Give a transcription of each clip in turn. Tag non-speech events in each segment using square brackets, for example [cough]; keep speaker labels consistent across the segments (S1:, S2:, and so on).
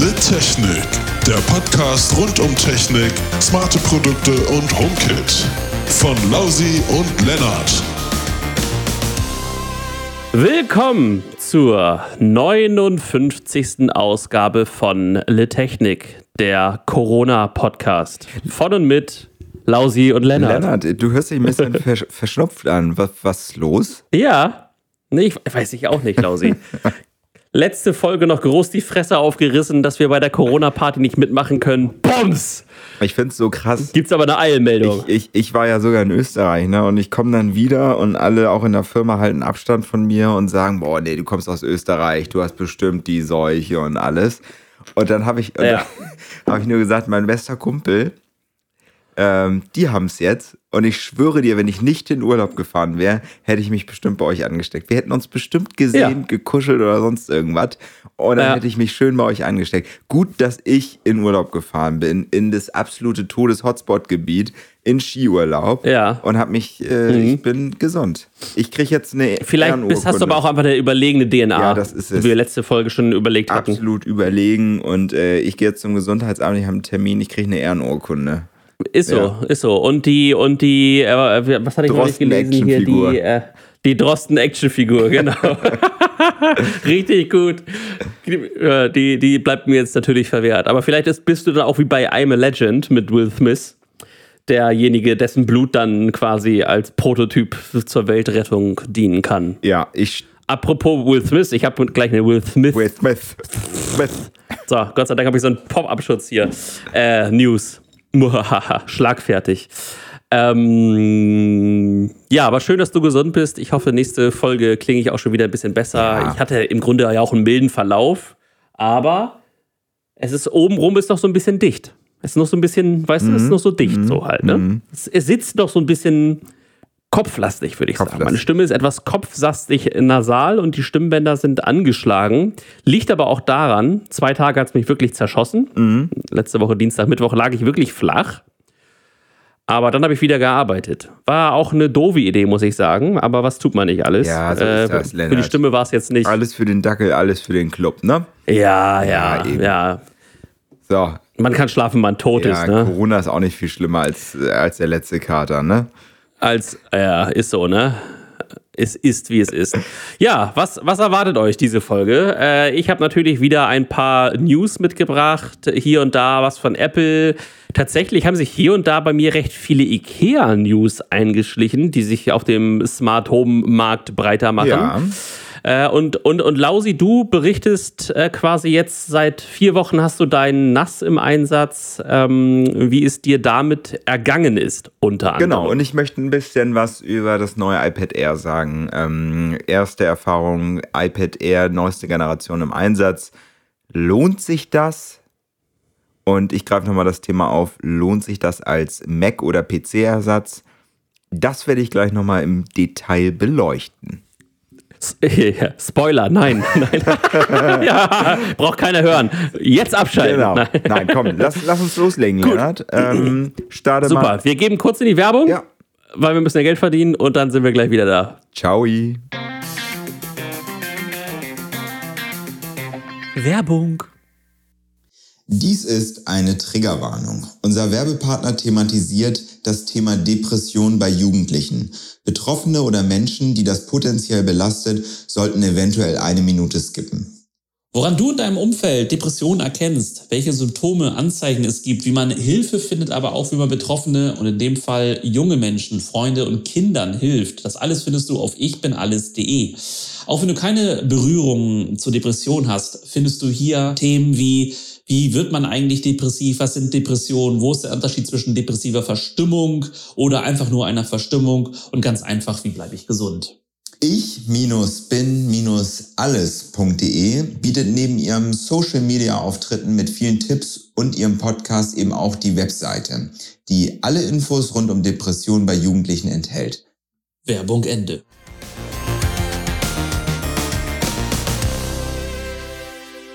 S1: The Technik, der Podcast rund um Technik, smarte Produkte und HomeKit. Von Lausi und Lennart.
S2: Willkommen zur 59. Ausgabe von Le Technik, der Corona-Podcast. Von und mit Lausi und Lennart.
S3: Lennart, du hörst dich ein bisschen [laughs] versch verschnupft an. Was, was ist los?
S2: Ja, nee, ich weiß ich auch nicht, Lausi. [laughs] Letzte Folge noch groß die Fresse aufgerissen, dass wir bei der Corona-Party nicht mitmachen können. Bums!
S3: Ich finde es so krass.
S2: Gibt's aber eine Eilmeldung.
S3: Ich, ich, ich war ja sogar in Österreich, ne? Und ich komme dann wieder und alle auch in der Firma halten Abstand von mir und sagen, boah, nee, du kommst aus Österreich, du hast bestimmt die Seuche und alles. Und dann habe ich,
S2: Ja. [laughs]
S3: hab ich nur gesagt, mein bester Kumpel, ähm, die haben es jetzt. Und ich schwöre dir, wenn ich nicht in Urlaub gefahren wäre, hätte ich mich bestimmt bei euch angesteckt. Wir hätten uns bestimmt gesehen,
S2: Ja.
S3: gekuschelt oder sonst irgendwas. Und dann
S2: Ja.
S3: hätte ich mich schön bei euch angesteckt. Gut, dass ich in Urlaub gefahren bin, in das absolute Todes-Hotspot-Gebiet, in Skiurlaub.
S2: Ja.
S3: Und habe mich, äh,
S2: Mhm.
S3: ich bin gesund. Ich kriege jetzt eine
S2: Vielleicht bist, hast du aber auch einfach eine überlegene DNA,
S3: Ja, das ist es.
S2: wie wir letzte Folge schon überlegt hatten.
S3: absolut überlegen. Und äh, ich gehe jetzt zum Gesundheitsamt, ich habe einen Termin, ich kriege eine Ehrenurkunde.
S2: Ist so,
S3: Ja.
S2: ist so. Und die, und die, äh, was hatte ich noch nicht gelesen hier? Die, äh, die Drosten-Action-Figur, [laughs] genau. Richtig gut. Äh, Die, die bleibt mir jetzt natürlich verwehrt. Aber vielleicht ist, bist du dann auch wie bei I'm a Legend mit Will Smith. Derjenige, dessen Blut dann quasi als Prototyp zur Weltrettung dienen kann.
S3: Ja, ich.
S2: Apropos Will Smith, ich habe gleich eine Will Smith.
S3: Will Smith. Smith.
S2: So, Gott sei Dank habe ich so einen Pop-Up-Schutz hier. Äh, News. Schlagfertig. Ähm, ja, aber schön, dass du gesund bist. Ich hoffe, nächste Folge klinge ich auch schon wieder ein bisschen besser.
S3: Ja.
S2: Ich hatte im Grunde ja auch einen milden Verlauf, aber es ist obenrum ist noch so ein bisschen dicht. Es ist noch so ein bisschen, weißt du, es ist noch so dicht so halt, ne? Es, es sitzt noch so ein bisschen kopflastig, würde ich sagen.
S3: Kopflastig.
S2: Meine Stimme ist etwas kopfsastig nasal und die Stimmbänder sind angeschlagen. Liegt aber auch daran, zwei Tage hat es mich wirklich zerschossen. Letzte Woche Dienstag, Mittwoch lag ich wirklich flach. Aber dann habe ich wieder gearbeitet. War auch eine doofe Idee, muss ich sagen. Aber was tut man nicht alles?
S3: Ja, so ist das,
S2: Für die. Stimme war es jetzt nicht.
S3: Alles für den Dackel, alles für den Club, ne?
S2: Ja, ja,
S3: Ja,
S2: ja.
S3: So.
S2: Man kann schlafen, wenn man tot
S3: Ja,
S2: ist, ne?
S3: Corona ist auch nicht viel schlimmer als, äh, als der letzte Kater, ne?
S2: Als, ja, ist so, ne? Es ist, wie es ist. Ja, was, was erwartet euch diese Folge? Äh, ich habe natürlich wieder ein paar News mitgebracht. Hier und da was von Apple. Tatsächlich haben sich hier und da bei mir recht viele IKEA-News eingeschlichen, die sich auf dem Smart Home-Markt breiter machen.
S3: Ja.
S2: Äh, und, und, und Lausi, du berichtest äh, quasi jetzt seit vier Wochen hast du deinen NAS im Einsatz, ähm, wie es dir damit ergangen ist, unter anderem.
S3: Genau, und ich möchte ein bisschen was über das neue iPad Air sagen. Ähm, erste Erfahrung, iPad Air, neueste Generation im Einsatz. Lohnt sich das? Und ich greife nochmal das Thema auf, lohnt sich das als Mac- oder PC-Ersatz? Das werde ich gleich nochmal im Detail beleuchten. [laughs]
S2: Ja, Spoiler, nein, [laughs] nein. [laughs] ja, braucht keiner hören. Jetzt abschalten.
S3: Genau.
S2: Nein.
S3: Nein, komm, lass, lass uns loslegen, Leonard. Ähm, [clears throat] starte
S2: Super,
S3: mal.
S2: wir geben kurz in die Werbung,
S3: Ja.
S2: weil wir müssen ja Geld verdienen und dann sind wir gleich wieder da.
S3: Ciao.
S2: Werbung.
S4: Dies ist eine Triggerwarnung. Unser Werbepartner thematisiert das Thema Depression bei Jugendlichen. Betroffene oder Menschen, die das potenziell belastet, sollten eventuell eine Minute skippen.
S5: Woran du in deinem Umfeld Depressionen erkennst, welche Symptome, Anzeichen es gibt, wie man Hilfe findet, aber auch wie man Betroffene und in dem Fall junge Menschen, Freunde und Kindern hilft. Das alles findest du auf ichbinalles.de. Auch wenn du keine Berührung zur Depression hast, findest du hier Themen wie wie wird man eigentlich depressiv? Was sind Depressionen? Wo ist der Unterschied zwischen depressiver Verstimmung oder einfach nur einer Verstimmung? Und ganz einfach, wie bleibe ich gesund?
S4: Ich-bin-alles.de bietet neben ihrem Social-Media-Auftritten mit vielen Tipps und ihrem Podcast eben auch die Webseite, die alle Infos rund um Depressionen bei Jugendlichen enthält.
S5: Werbung Ende.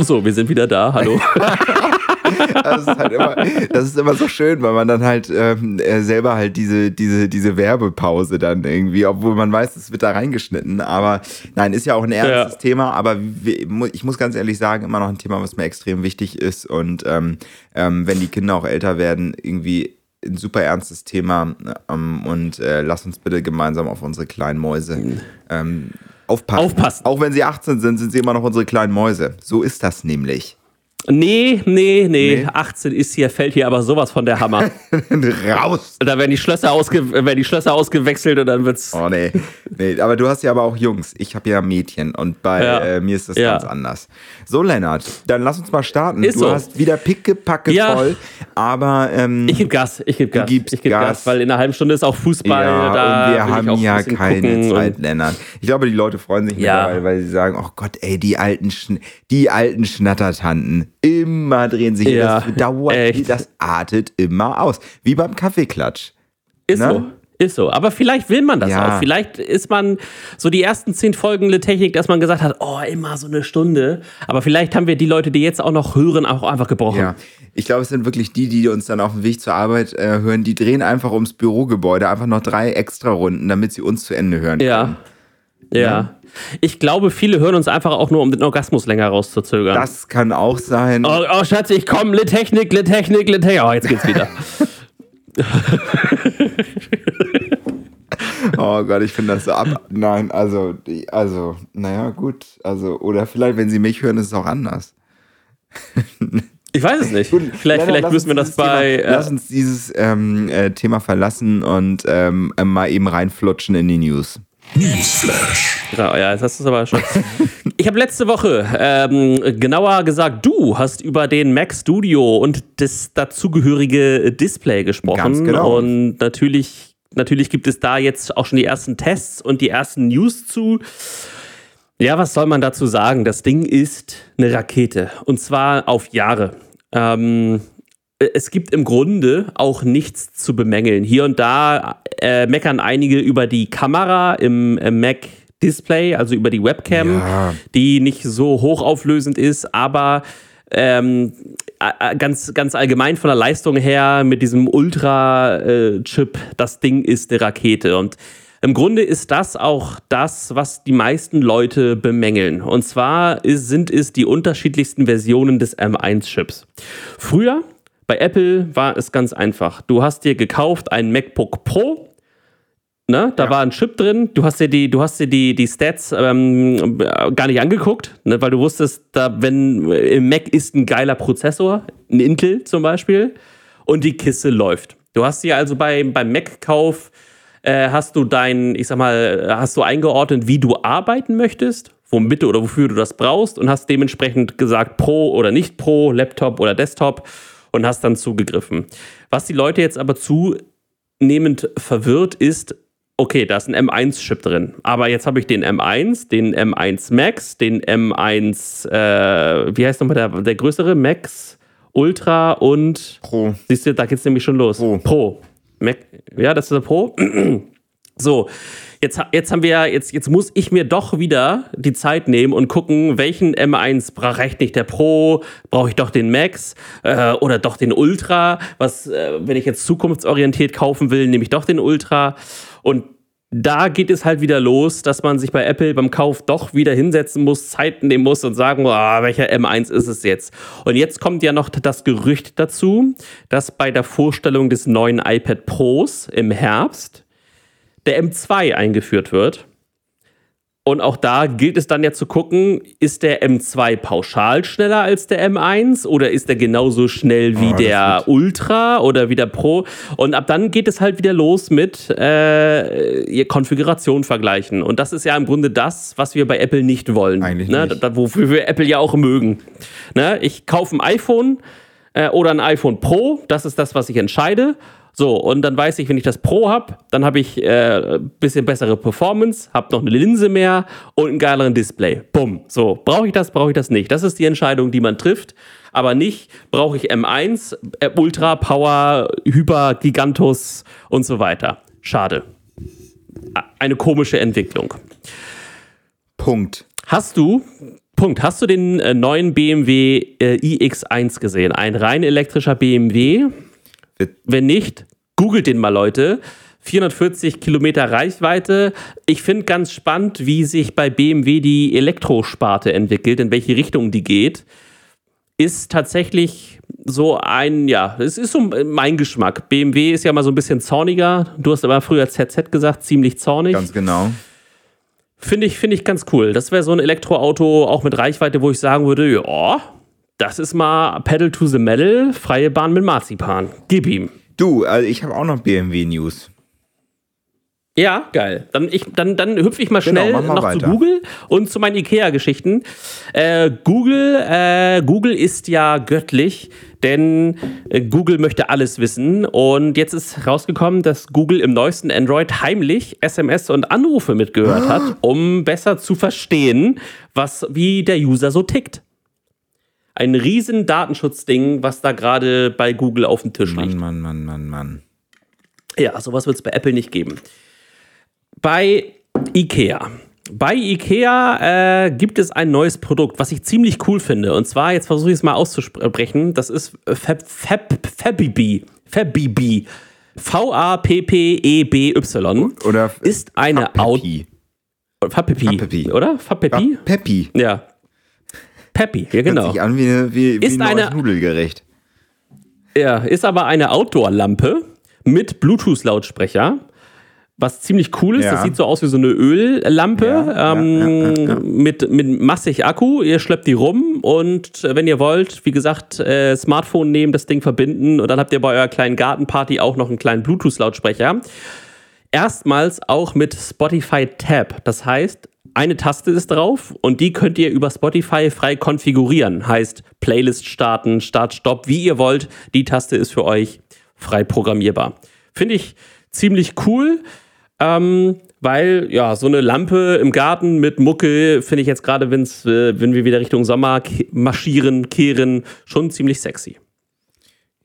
S2: So, wir sind wieder da. Hallo. [laughs]
S3: das, ist halt immer, das ist immer so schön, weil man dann halt ähm, äh, selber halt diese, diese, diese Werbepause dann irgendwie, obwohl man weiß, es wird da reingeschnitten. Aber nein, ist ja auch ein ernstes ja. Thema, aber ich muss ganz ehrlich sagen, immer noch ein Thema, was mir extrem wichtig ist. Und ähm, ähm, wenn die Kinder auch älter werden, irgendwie ein super ernstes Thema. Ähm, und äh, lass uns bitte gemeinsam auf unsere kleinen Mäuse mhm. ähm, aufpassen.
S2: Aufpassen.
S3: Auch wenn sie 18 sind, sind sie immer noch unsere kleinen Mäuse. So ist das nämlich.
S2: Nee, nee, nee, nee. 18 ist hier, fällt hier aber sowas von der Hammer. [laughs]
S3: Raus!
S2: Da werden die Schlösser, ausge werden die Schlösser ausgewechselt und dann wird's.
S3: Oh nee. nee. Aber du hast ja aber auch Jungs. Ich habe ja Mädchen und bei ja. äh, mir ist das ja. ganz anders. So, Lennart, dann lass uns mal starten.
S2: Ist
S3: du
S2: so.
S3: hast wieder pickepacke ja. voll, aber. Ähm,
S2: ich gebe Gas, ich gebe Gas.
S3: ich gebe Gas. Gas.
S2: weil in einer halben Stunde ist auch Fußball.
S3: Ja, und wir haben ja keine Zeit, Lennart. Ich glaube, die Leute freuen sich mittlerweile, weil sie sagen: Oh Gott, ey, die alten, Schn die alten Schnattertanten. Immer drehen sich ja, das dauert, echt. das artet immer aus. Wie beim Kaffeeklatsch.
S2: Ist ne? so. Ist so. Aber vielleicht will man das ja. auch. Vielleicht ist man so die ersten zehn Folgen der Technik, dass man gesagt hat, oh, immer so eine Stunde. Aber vielleicht haben wir die Leute, die jetzt auch noch hören, auch einfach gebrochen. Ja.
S3: Ich glaube, es sind wirklich die, die uns dann auf dem Weg zur Arbeit äh, hören, die drehen einfach ums Bürogebäude einfach noch drei extra Runden, damit sie uns zu Ende hören können.
S2: Ja. Ja. ja. Ich glaube, viele hören uns einfach auch nur, um den Orgasmus länger rauszuzögern.
S3: Das kann auch sein.
S2: Oh, oh Schatz, ich komme, Le Technik, Le Technik, Le Technik. Oh, jetzt geht's wieder. [laughs]
S3: oh Gott, ich finde das so ab. Nein, also, also, naja, gut. Also, oder vielleicht, wenn sie mich hören, ist es auch anders.
S2: Ich weiß es nicht. Gut, vielleicht vielleicht müssen wir das bei.
S3: Thema, äh, lass uns dieses ähm, äh, Thema verlassen und ähm, mal eben reinflutschen in die News.
S2: Newsflash. Ja, ja, jetzt hast du es aber schon. [laughs] ich habe letzte Woche, ähm, genauer gesagt, du hast über den Mac Studio und das dazugehörige Display gesprochen. Ganz
S3: genau.
S2: Und natürlich, natürlich gibt es da jetzt auch schon die ersten Tests und die ersten News zu. Ja, was soll man dazu sagen? Das Ding ist eine Rakete. Und zwar auf Jahre. Ähm, es gibt im Grunde auch nichts zu bemängeln. Hier und da äh, meckern einige über die Kamera im äh, Mac Display, also über die Webcam, ja. die nicht so hochauflösend ist, aber ähm, ganz, ganz allgemein von der Leistung her mit diesem Ultra-Chip, das Ding ist eine Rakete. Und im Grunde ist das auch das, was die meisten Leute bemängeln. Und zwar ist, sind es die unterschiedlichsten Versionen des M1-Chips. Früher bei Apple war es ganz einfach. Du hast dir gekauft ein MacBook Pro. Ne, da ja. war ein Chip drin. Du hast dir die, du hast dir die, die Stats ähm, gar nicht angeguckt, ne, weil du wusstest, da, wenn im Mac ist ein geiler Prozessor, ein Intel zum Beispiel, und die Kiste läuft. Du hast dir also bei, beim Mac-Kauf äh, hast du dein, ich sag mal, hast du eingeordnet, wie du arbeiten möchtest, womit du oder wofür du das brauchst und hast dementsprechend gesagt, Pro oder nicht Pro, Laptop oder Desktop und hast dann zugegriffen. Was die Leute jetzt aber zunehmend verwirrt ist, okay, da ist ein M1-Chip drin, aber jetzt habe ich den M1, den M1 Max, den M1, äh, wie heißt nochmal der, der größere? Max, Ultra und
S3: Pro.
S2: Siehst du, da geht es nämlich schon los.
S3: Pro.
S2: Pro. Mac, ja, das ist der Pro. [clears throat] so, jetzt, jetzt haben wir, jetzt, jetzt muss ich mir doch wieder die Zeit nehmen und gucken, welchen M1 reicht nicht der Pro, brauche ich doch den Max äh, oder doch den Ultra. Was, äh, wenn ich jetzt zukunftsorientiert kaufen will, nehme ich doch den Ultra. Und da geht es halt wieder los, dass man sich bei Apple beim Kauf doch wieder hinsetzen muss, Zeit nehmen muss und sagen, oh, welcher M1 ist es jetzt? Und jetzt kommt ja noch das Gerücht dazu, dass bei der Vorstellung des neuen iPad Pros im Herbst der M2 eingeführt wird. Und auch da gilt es dann ja zu gucken, ist der M2 pauschal schneller als der M1 oder ist der genauso schnell wie oh, der Ultra oder wie der Pro? Und ab dann geht es halt wieder los mit äh, Konfiguration vergleichen. Und das ist ja im Grunde das, was wir bei Apple nicht wollen.
S3: Eigentlich
S2: ne?
S3: nicht.
S2: Da, wofür wir Apple ja auch mögen. Ne? Ich kaufe ein iPhone äh, oder ein iPhone Pro, das ist das, was ich entscheide. So, und dann weiß ich, wenn ich das Pro habe, dann habe ich äh, bisschen bessere Performance, habe noch eine Linse mehr und einen geileren Display. Bumm. So, brauche ich das, brauche ich das nicht? Das ist die Entscheidung, die man trifft. Aber nicht, brauche ich M1, äh, Ultra, Power, Hyper, Gigantus und so weiter. Schade. Eine komische Entwicklung.
S3: Punkt.
S2: Hast du Punkt. Hast du den äh, neuen BMW äh, iX1 gesehen? Ein rein elektrischer BMW? Wenn nicht, googelt den mal, Leute. 440 Kilometer Reichweite. Ich finde ganz spannend, wie sich bei BMW die Elektrosparte entwickelt, in welche Richtung die geht. Ist tatsächlich so ein, ja, es ist so mein Geschmack. BMW ist ja mal so ein bisschen zorniger. Du hast aber früher ZZ gesagt, ziemlich zornig.
S3: Ganz genau.
S2: Finde ich, finde ich ganz cool. Das wäre so ein Elektroauto auch mit Reichweite, wo ich sagen würde, ja, das ist mal Pedal to the Metal, freie Bahn mit Marzipan. Gib ihm.
S3: Du, also ich habe auch noch BMW-News.
S2: Ja, geil. Dann, ich, dann, dann hüpfe ich mal
S3: Genau,
S2: schnell
S3: mach mal
S2: noch
S3: weiter.
S2: zu Google und zu meinen IKEA-Geschichten. Äh, Google, äh, Google ist ja göttlich, denn äh, Google möchte alles wissen. Und jetzt ist rausgekommen, dass Google im neuesten Android heimlich SMS und Anrufe mitgehört
S3: Ah.
S2: hat, um besser zu verstehen, was, wie der User so tickt. Ein riesen Datenschutzding, was da gerade bei Google auf dem Tisch liegt.
S3: Mann, Mann, Mann, Mann, Mann.
S2: Ja, sowas wird es bei Apple nicht geben. Bei IKEA. Bei IKEA äh, gibt es ein neues Produkt, was ich ziemlich cool finde. Und zwar, jetzt versuche ich es mal auszusprechen, das ist Fab, Fab, Fabibi. Fabibi. V-A-P-P-E-B-Y.
S3: Oder
S2: Ist eine Auto. Fabipi. Oder? Fabipi?
S3: Peppi.
S2: Ja. Peppi, ja
S3: Hört
S2: genau.
S3: sich an wie, eine- wie, wie
S2: Ist
S3: ein
S2: eine-
S3: Nudelgericht.
S2: Ja, ist aber eine Outdoor-Lampe mit Bluetooth-Lautsprecher. Was ziemlich cool ist,
S3: Ja.
S2: das sieht so aus wie so eine Öllampe
S3: Ja,
S2: ähm,
S3: ja.
S2: Mit, mit massig Akku. Ihr schleppt die rum und äh, wenn ihr wollt, wie gesagt, äh, Smartphone nehmen, das Ding verbinden und dann habt ihr bei eurer kleinen Gartenparty auch noch einen kleinen Bluetooth-Lautsprecher. Erstmals auch mit Spotify Tab. Das heißt, eine Taste ist drauf und die könnt ihr über Spotify frei konfigurieren. Heißt Playlist starten, Start, Stopp, wie ihr wollt. Die Taste ist für euch frei programmierbar. Finde ich ziemlich cool, ähm, weil ja, so eine Lampe im Garten mit Mucke finde ich jetzt gerade, wenn's, äh, wenn wir wieder Richtung Sommer marschieren, kehren, schon ziemlich sexy.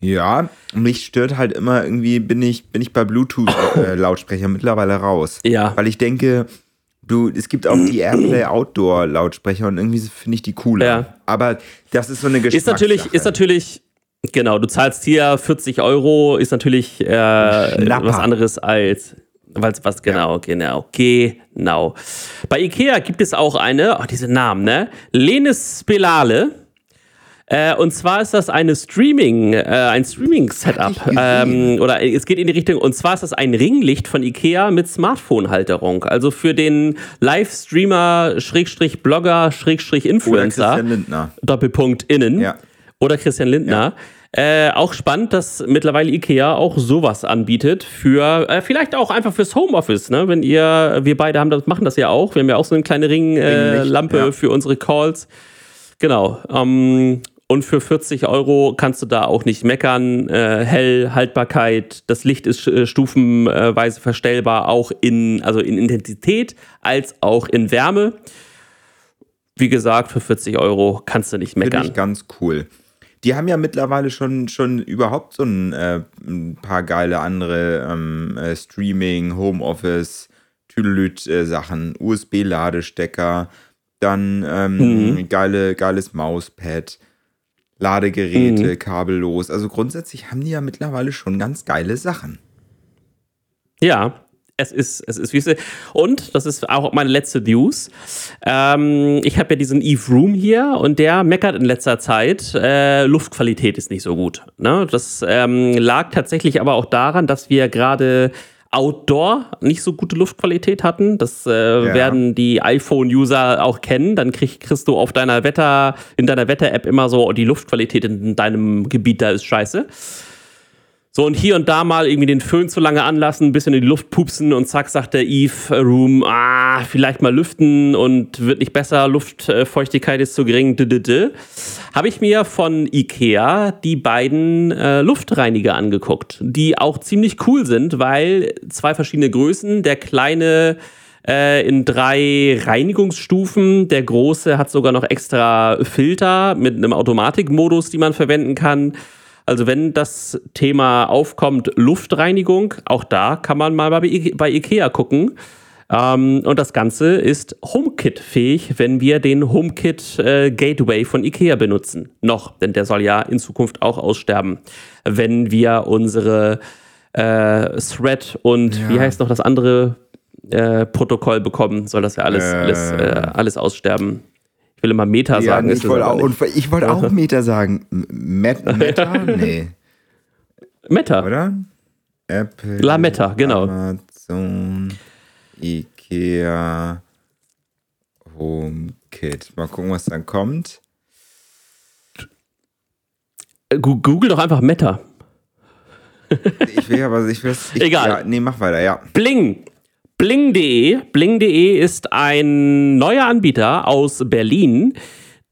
S3: Ja, mich stört halt immer irgendwie, bin ich, bin ich bei Bluetooth-Lautsprecher mittlerweile raus.
S2: Ja.
S3: Weil ich denke, du, es gibt auch die Airplay Outdoor-Lautsprecher und irgendwie finde ich die cooler.
S2: Ja.
S3: Aber das ist so eine
S2: Ist natürlich, ist natürlich, genau, du zahlst hier 40 Euro, ist natürlich äh, was anderes als, was, was genau, genau, genau. Bei Ikea gibt es auch eine, oh, diese Namen, ne? Lenis Spelale. Äh, und zwar ist das eine Streaming, äh, ein Streaming-Setup. Ähm, oder es geht in die Richtung, und zwar ist das ein Ringlicht von IKEA mit Smartphone-Halterung. Also für den Livestreamer, Schrägstrich Blogger, Schrägstrich
S3: Oder
S2: Influencer.
S3: Christian Lindner.
S2: Doppelpunkt innen.
S3: Ja.
S2: Oder Christian Lindner. Äh, auch spannend, dass mittlerweile IKEA auch sowas anbietet für äh, vielleicht auch einfach fürs Homeoffice, ne? Wenn ihr, wir beide haben das, machen das ja auch. Wir haben ja auch so eine kleine Ringlampe äh,
S3: ja.
S2: für unsere Calls. Genau. Ähm, und für 40 Euro kannst du da auch nicht meckern. Äh, hell, Haltbarkeit, das Licht ist äh, stufenweise verstellbar, auch in, also in Intensität als auch in Wärme. Wie gesagt, für 40 Euro kannst du nicht
S3: Finde
S2: meckern.
S3: ich ganz cool. Die haben ja mittlerweile schon, schon überhaupt so ein, äh, ein paar geile andere ähm, äh, Streaming, Homeoffice, Tüdelüt-Sachen, USB-Ladestecker, dann ähm,
S2: Mhm.
S3: geile, geiles Mauspad, Ladegeräte,
S2: Mhm.
S3: kabellos. Also grundsätzlich haben die ja mittlerweile schon ganz geile Sachen.
S2: Ja, es ist, es ist wie es ist. Und, das ist auch meine letzte News. Ähm, ich habe ja diesen Eve Room hier und der meckert in letzter Zeit, äh, Luftqualität ist nicht so gut. Ne? Das ähm, lag tatsächlich aber auch daran, dass wir gerade Outdoor nicht so gute Luftqualität hatten. Das äh, werden die iPhone-User auch kennen. Dann krieg, kriegst du auf deiner Wetter, in deiner Wetter-App immer so, oh, die Luftqualität in deinem Gebiet da ist scheiße. So, und hier und da mal irgendwie den Föhn zu lange anlassen, ein bisschen in die Luft pupsen und zack, sagt der Eve Room, ah, vielleicht mal lüften und wird nicht besser, Luftfeuchtigkeit ist zu gering, habe ich mir von Ikea die beiden äh, Luftreiniger angeguckt, die auch ziemlich cool sind, weil zwei verschiedene Größen, der kleine äh, in drei Reinigungsstufen. Der große hat sogar noch extra Filter mit einem Automatikmodus, die man verwenden kann. Also wenn das Thema aufkommt, Luftreinigung, auch da kann man mal bei, I- bei Ikea gucken. Ähm, und das Ganze ist HomeKit-fähig, wenn wir den HomeKit äh, Gateway von IKEA benutzen. Noch, denn der soll ja in Zukunft auch aussterben, wenn wir unsere äh, Thread und
S3: Ja.
S2: wie heißt noch das andere äh, Protokoll bekommen, soll das ja alles,
S3: Äh.
S2: alles, äh, alles aussterben. Ich will immer Meta
S3: Ja,
S2: sagen.
S3: nee, ich wollte auch, wollte auch Meta sagen. Met, [laughs] Meta? Nee,
S2: Meta.
S3: oder? Apple.
S2: La Meta, genau.
S3: Amazon, Ikea, HomeKit. Mal gucken, was dann kommt.
S2: Google doch einfach Meta.
S3: Ich will aber, ich will [laughs]
S2: Egal.
S3: Ja, nee, mach weiter, ja.
S2: Bling. Bling.de. Bling.de ist ein neuer Anbieter aus Berlin,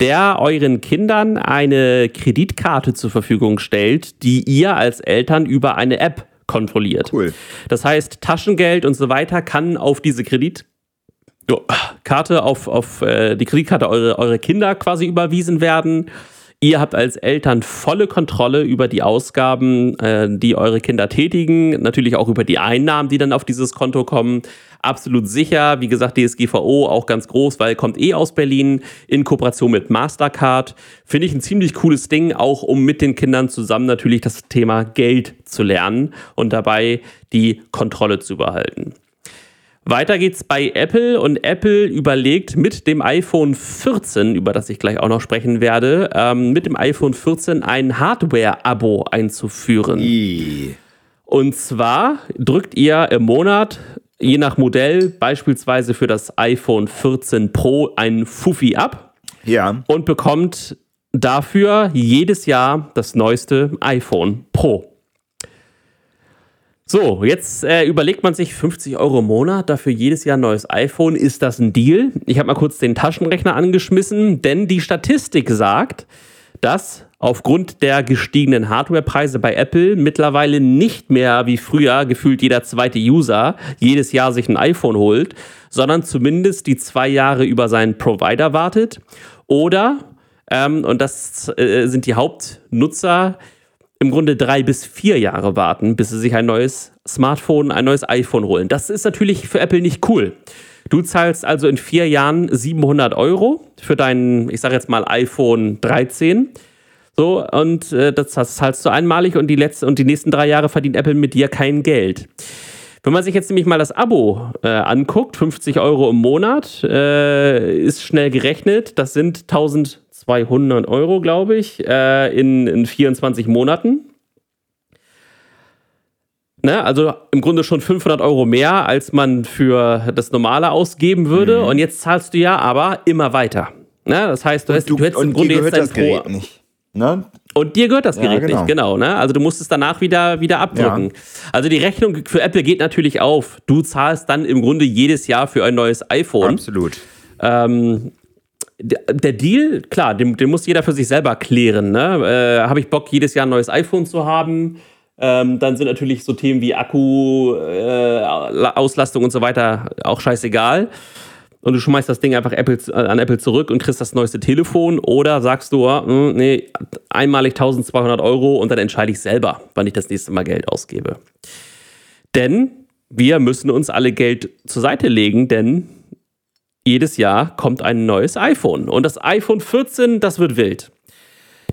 S2: der euren Kindern eine Kreditkarte zur Verfügung stellt, die ihr als Eltern über eine App kontrolliert.
S3: Cool.
S2: Das heißt, Taschengeld und so weiter kann auf diese Kreditkarte auf, auf äh, die Kreditkarte eure, eure Kinder quasi überwiesen werden. Ihr habt als Eltern volle Kontrolle über die Ausgaben, äh, die eure Kinder tätigen, natürlich auch über die Einnahmen, die dann auf dieses Konto kommen. Absolut sicher, wie gesagt, DSGVO auch ganz groß, weil kommt eh aus Berlin in Kooperation mit Mastercard. Finde ich ein ziemlich cooles Ding, auch um mit den Kindern zusammen natürlich das Thema Geld zu lernen und dabei die Kontrolle zu behalten. Weiter geht's bei Apple und Apple überlegt mit dem iPhone 14, über das ich gleich auch noch sprechen werde, ähm, mit dem iPhone 14 ein Hardware-Abo einzuführen.
S3: I.
S2: Und zwar drückt ihr im Monat, je nach Modell, beispielsweise für das iPhone 14 Pro einen Fuffi ab
S3: Ja.
S2: und bekommt dafür jedes Jahr das neueste iPhone Pro. So, jetzt äh, überlegt man sich 50 Euro im Monat, dafür jedes Jahr ein neues iPhone. Ist das ein Deal? Ich habe mal kurz den Taschenrechner angeschmissen, denn die Statistik sagt, dass aufgrund der gestiegenen Hardwarepreise bei Apple mittlerweile nicht mehr wie früher gefühlt jeder zweite User jedes Jahr sich ein iPhone holt, sondern zumindest die zwei Jahre über seinen Provider wartet oder, ähm, und das äh, sind die Hauptnutzer, im Grunde drei bis vier Jahre warten, bis sie sich ein neues Smartphone, ein neues iPhone holen. Das ist natürlich für Apple nicht cool. Du zahlst also in vier Jahren 700 Euro für dein, ich sage jetzt mal iPhone 13. So, und äh, das zahlst du einmalig und die, letzte, und die nächsten drei Jahre verdient Apple mit dir kein Geld. Wenn man sich jetzt nämlich mal das Abo äh, anguckt, 50 Euro im Monat, äh, ist schnell gerechnet, das sind 1200 Euro, glaube ich, äh, in, in 24 Monaten. Ne, also im Grunde schon 500 Euro mehr, als man für das Normale ausgeben würde. Und jetzt zahlst du ja aber immer weiter. Ne, das heißt, du, hast, du, hättest im
S3: und
S2: Grunde jetzt dein
S3: das
S2: Pro.
S3: Gerät nicht. Ne?
S2: Und dir gehört das
S3: Ja,
S2: Gerät
S3: genau.
S2: nicht, genau. Ne? Also du musst es danach wieder, wieder abdrücken. Also die Rechnung für Apple geht natürlich auf. Du zahlst dann im Grunde jedes Jahr für ein neues iPhone.
S3: Absolut.
S2: Ähm, der Deal, klar, den, den muss jeder für sich selber klären. Ne? Äh, Habe ich Bock, jedes Jahr ein neues iPhone zu haben? Ähm, dann sind natürlich so Themen wie Akku, äh, Auslastung und so weiter auch scheißegal. Und du schmeißt das Ding einfach Apple, an Apple zurück und kriegst das neueste Telefon. Oder sagst du, ah, hm, nee, einmalig 1200 Euro und dann entscheide ich selber, wann ich das nächste Mal Geld ausgebe. Denn wir müssen uns alle Geld zur Seite legen, denn jedes Jahr kommt ein neues iPhone. Und das iPhone 14, das wird wild.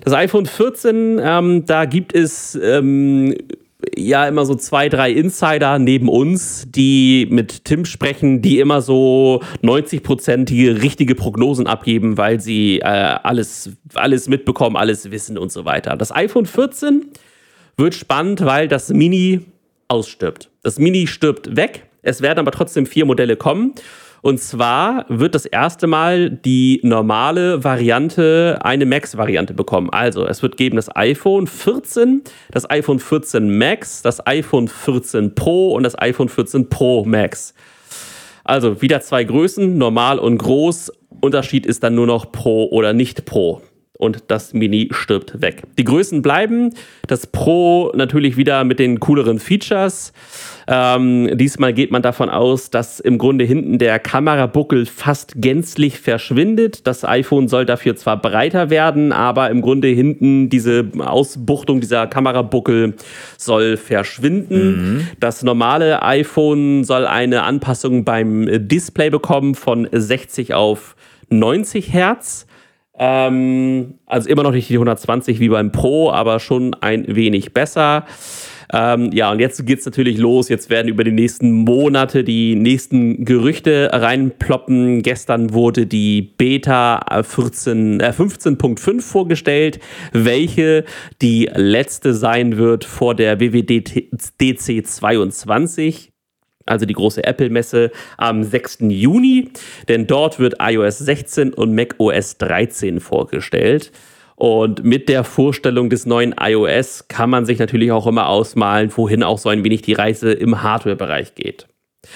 S2: Das iPhone 14, ähm, da gibt es ähm, ja immer so zwei, drei Insider neben uns, die mit Tim sprechen, die immer so 90-prozentige richtige Prognosen abgeben, weil sie äh, alles, alles mitbekommen, alles wissen und so weiter. Das iPhone 14 wird spannend, weil das Mini ausstirbt. Das Mini stirbt weg. Es werden aber trotzdem vier Modelle kommen. Und zwar wird das erste Mal die normale Variante eine Max-Variante bekommen. Also es wird geben das iPhone 14, das iPhone 14 Max, das iPhone 14 Pro und das iPhone 14 Pro Max. Also wieder zwei Größen, normal und groß. Unterschied ist dann nur noch Pro oder nicht Pro. Und das Mini stirbt weg. Die Größen bleiben, das Pro natürlich wieder mit den cooleren Features. Ähm, diesmal geht man davon aus, dass im Grunde hinten der Kamerabuckel fast gänzlich verschwindet. Das iPhone soll dafür zwar breiter werden, aber im Grunde hinten diese Ausbuchtung dieser Kamerabuckel soll verschwinden. Mhm. Das normale iPhone soll eine Anpassung beim Display bekommen von 60 auf 90 Hertz. Ähm, also immer noch nicht die 120 wie beim Pro, aber schon ein wenig besser. Ähm, ja, und jetzt geht es natürlich los. Jetzt werden über die nächsten Monate die nächsten Gerüchte reinploppen. Gestern wurde die Beta 14, äh, 15.5 vorgestellt, welche die letzte sein wird vor der WWDC 22 also die große Apple-Messe am 6. Juni, denn dort wird iOS 16 und macOS 13 vorgestellt. Und mit der Vorstellung des neuen iOS kann man sich natürlich auch immer ausmalen, wohin auch so ein wenig die Reise im Hardware-Bereich geht.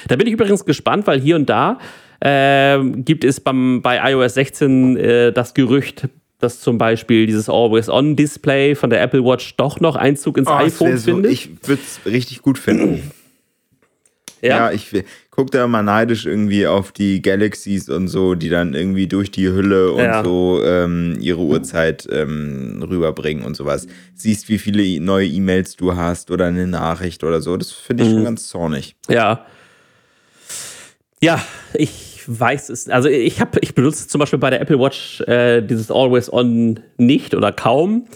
S2: Da bin ich übrigens gespannt, weil hier und da äh, gibt es beim, bei iOS 16 äh, das Gerücht, dass zum Beispiel dieses Always-On-Display von der Apple Watch doch noch Einzug ins oh, iPhone so, findet.
S3: Ich würde es richtig gut finden. Ja, ja ich gucke da immer neidisch irgendwie auf die Galaxies und so, die dann irgendwie durch die Hülle und ja. so ähm, ihre Uhrzeit ähm, rüberbringen und sowas. Siehst, wie viele neue E-Mails du hast oder eine Nachricht oder so. Das finde ich mhm. schon ganz zornig.
S2: Ja. Ja, ich weiß es. Also ich habe, ich benutze zum Beispiel bei der Apple Watch äh, dieses Always On nicht oder kaum.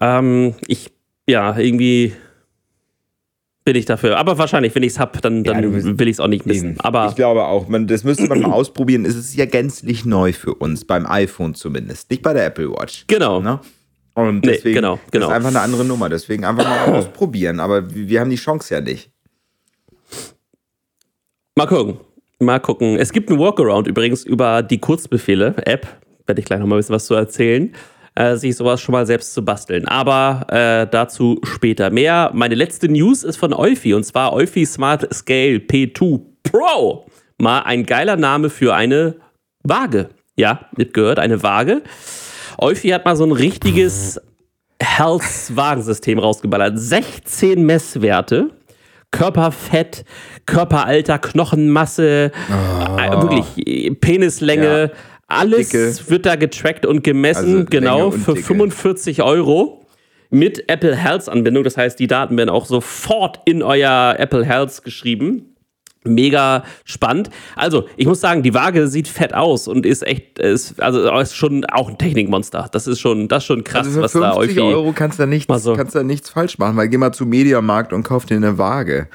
S2: Ähm, ich ja irgendwie bin ich dafür. Aber wahrscheinlich, wenn ich es habe, dann, dann ja, will ich es auch nicht missen. Aber
S3: ich glaube auch, man, das müsste man mal ausprobieren. Es ist ja gänzlich neu für uns, beim iPhone zumindest, nicht bei der Apple Watch.
S2: Genau.
S3: Ne? Und deswegen nee, genau, genau. ist einfach eine andere Nummer. Deswegen einfach mal [clears throat] ausprobieren. Aber wir haben die Chance ja nicht.
S2: Mal gucken. Mal gucken. Es gibt einen Workaround übrigens über die Kurzbefehle-App. Werde ich gleich noch mal ein bisschen was zu erzählen äh, sich sowas schon mal selbst zu basteln. Aber äh, dazu später mehr. Meine letzte News ist von Eufy und zwar Eufy Smart Scale P2 Pro. Mal ein geiler Name für eine Waage. Ja, nicht gehört, eine Waage. Eufy hat mal so ein richtiges Health-Wagensystem rausgeballert. 16 Messwerte. Körperfett, Körperalter, Knochenmasse, oh. äh, wirklich Penislänge, ja. Alles Dicke. wird da getrackt und gemessen, also genau, für Dicke. 45 Euro mit Apple Health Anbindung. Das heißt, die Daten werden auch sofort in euer Apple Health geschrieben. Mega spannend. Also, ich muss sagen, die Waage sieht fett aus und ist echt, ist, also ist schon auch ein Technikmonster. Das ist schon, das ist schon krass, also
S3: was da
S2: irgendwie.
S3: 50 Euro kannst du nichts, so. kannst da nichts falsch machen, weil geh mal zum Mediamarkt und kauf dir eine Waage.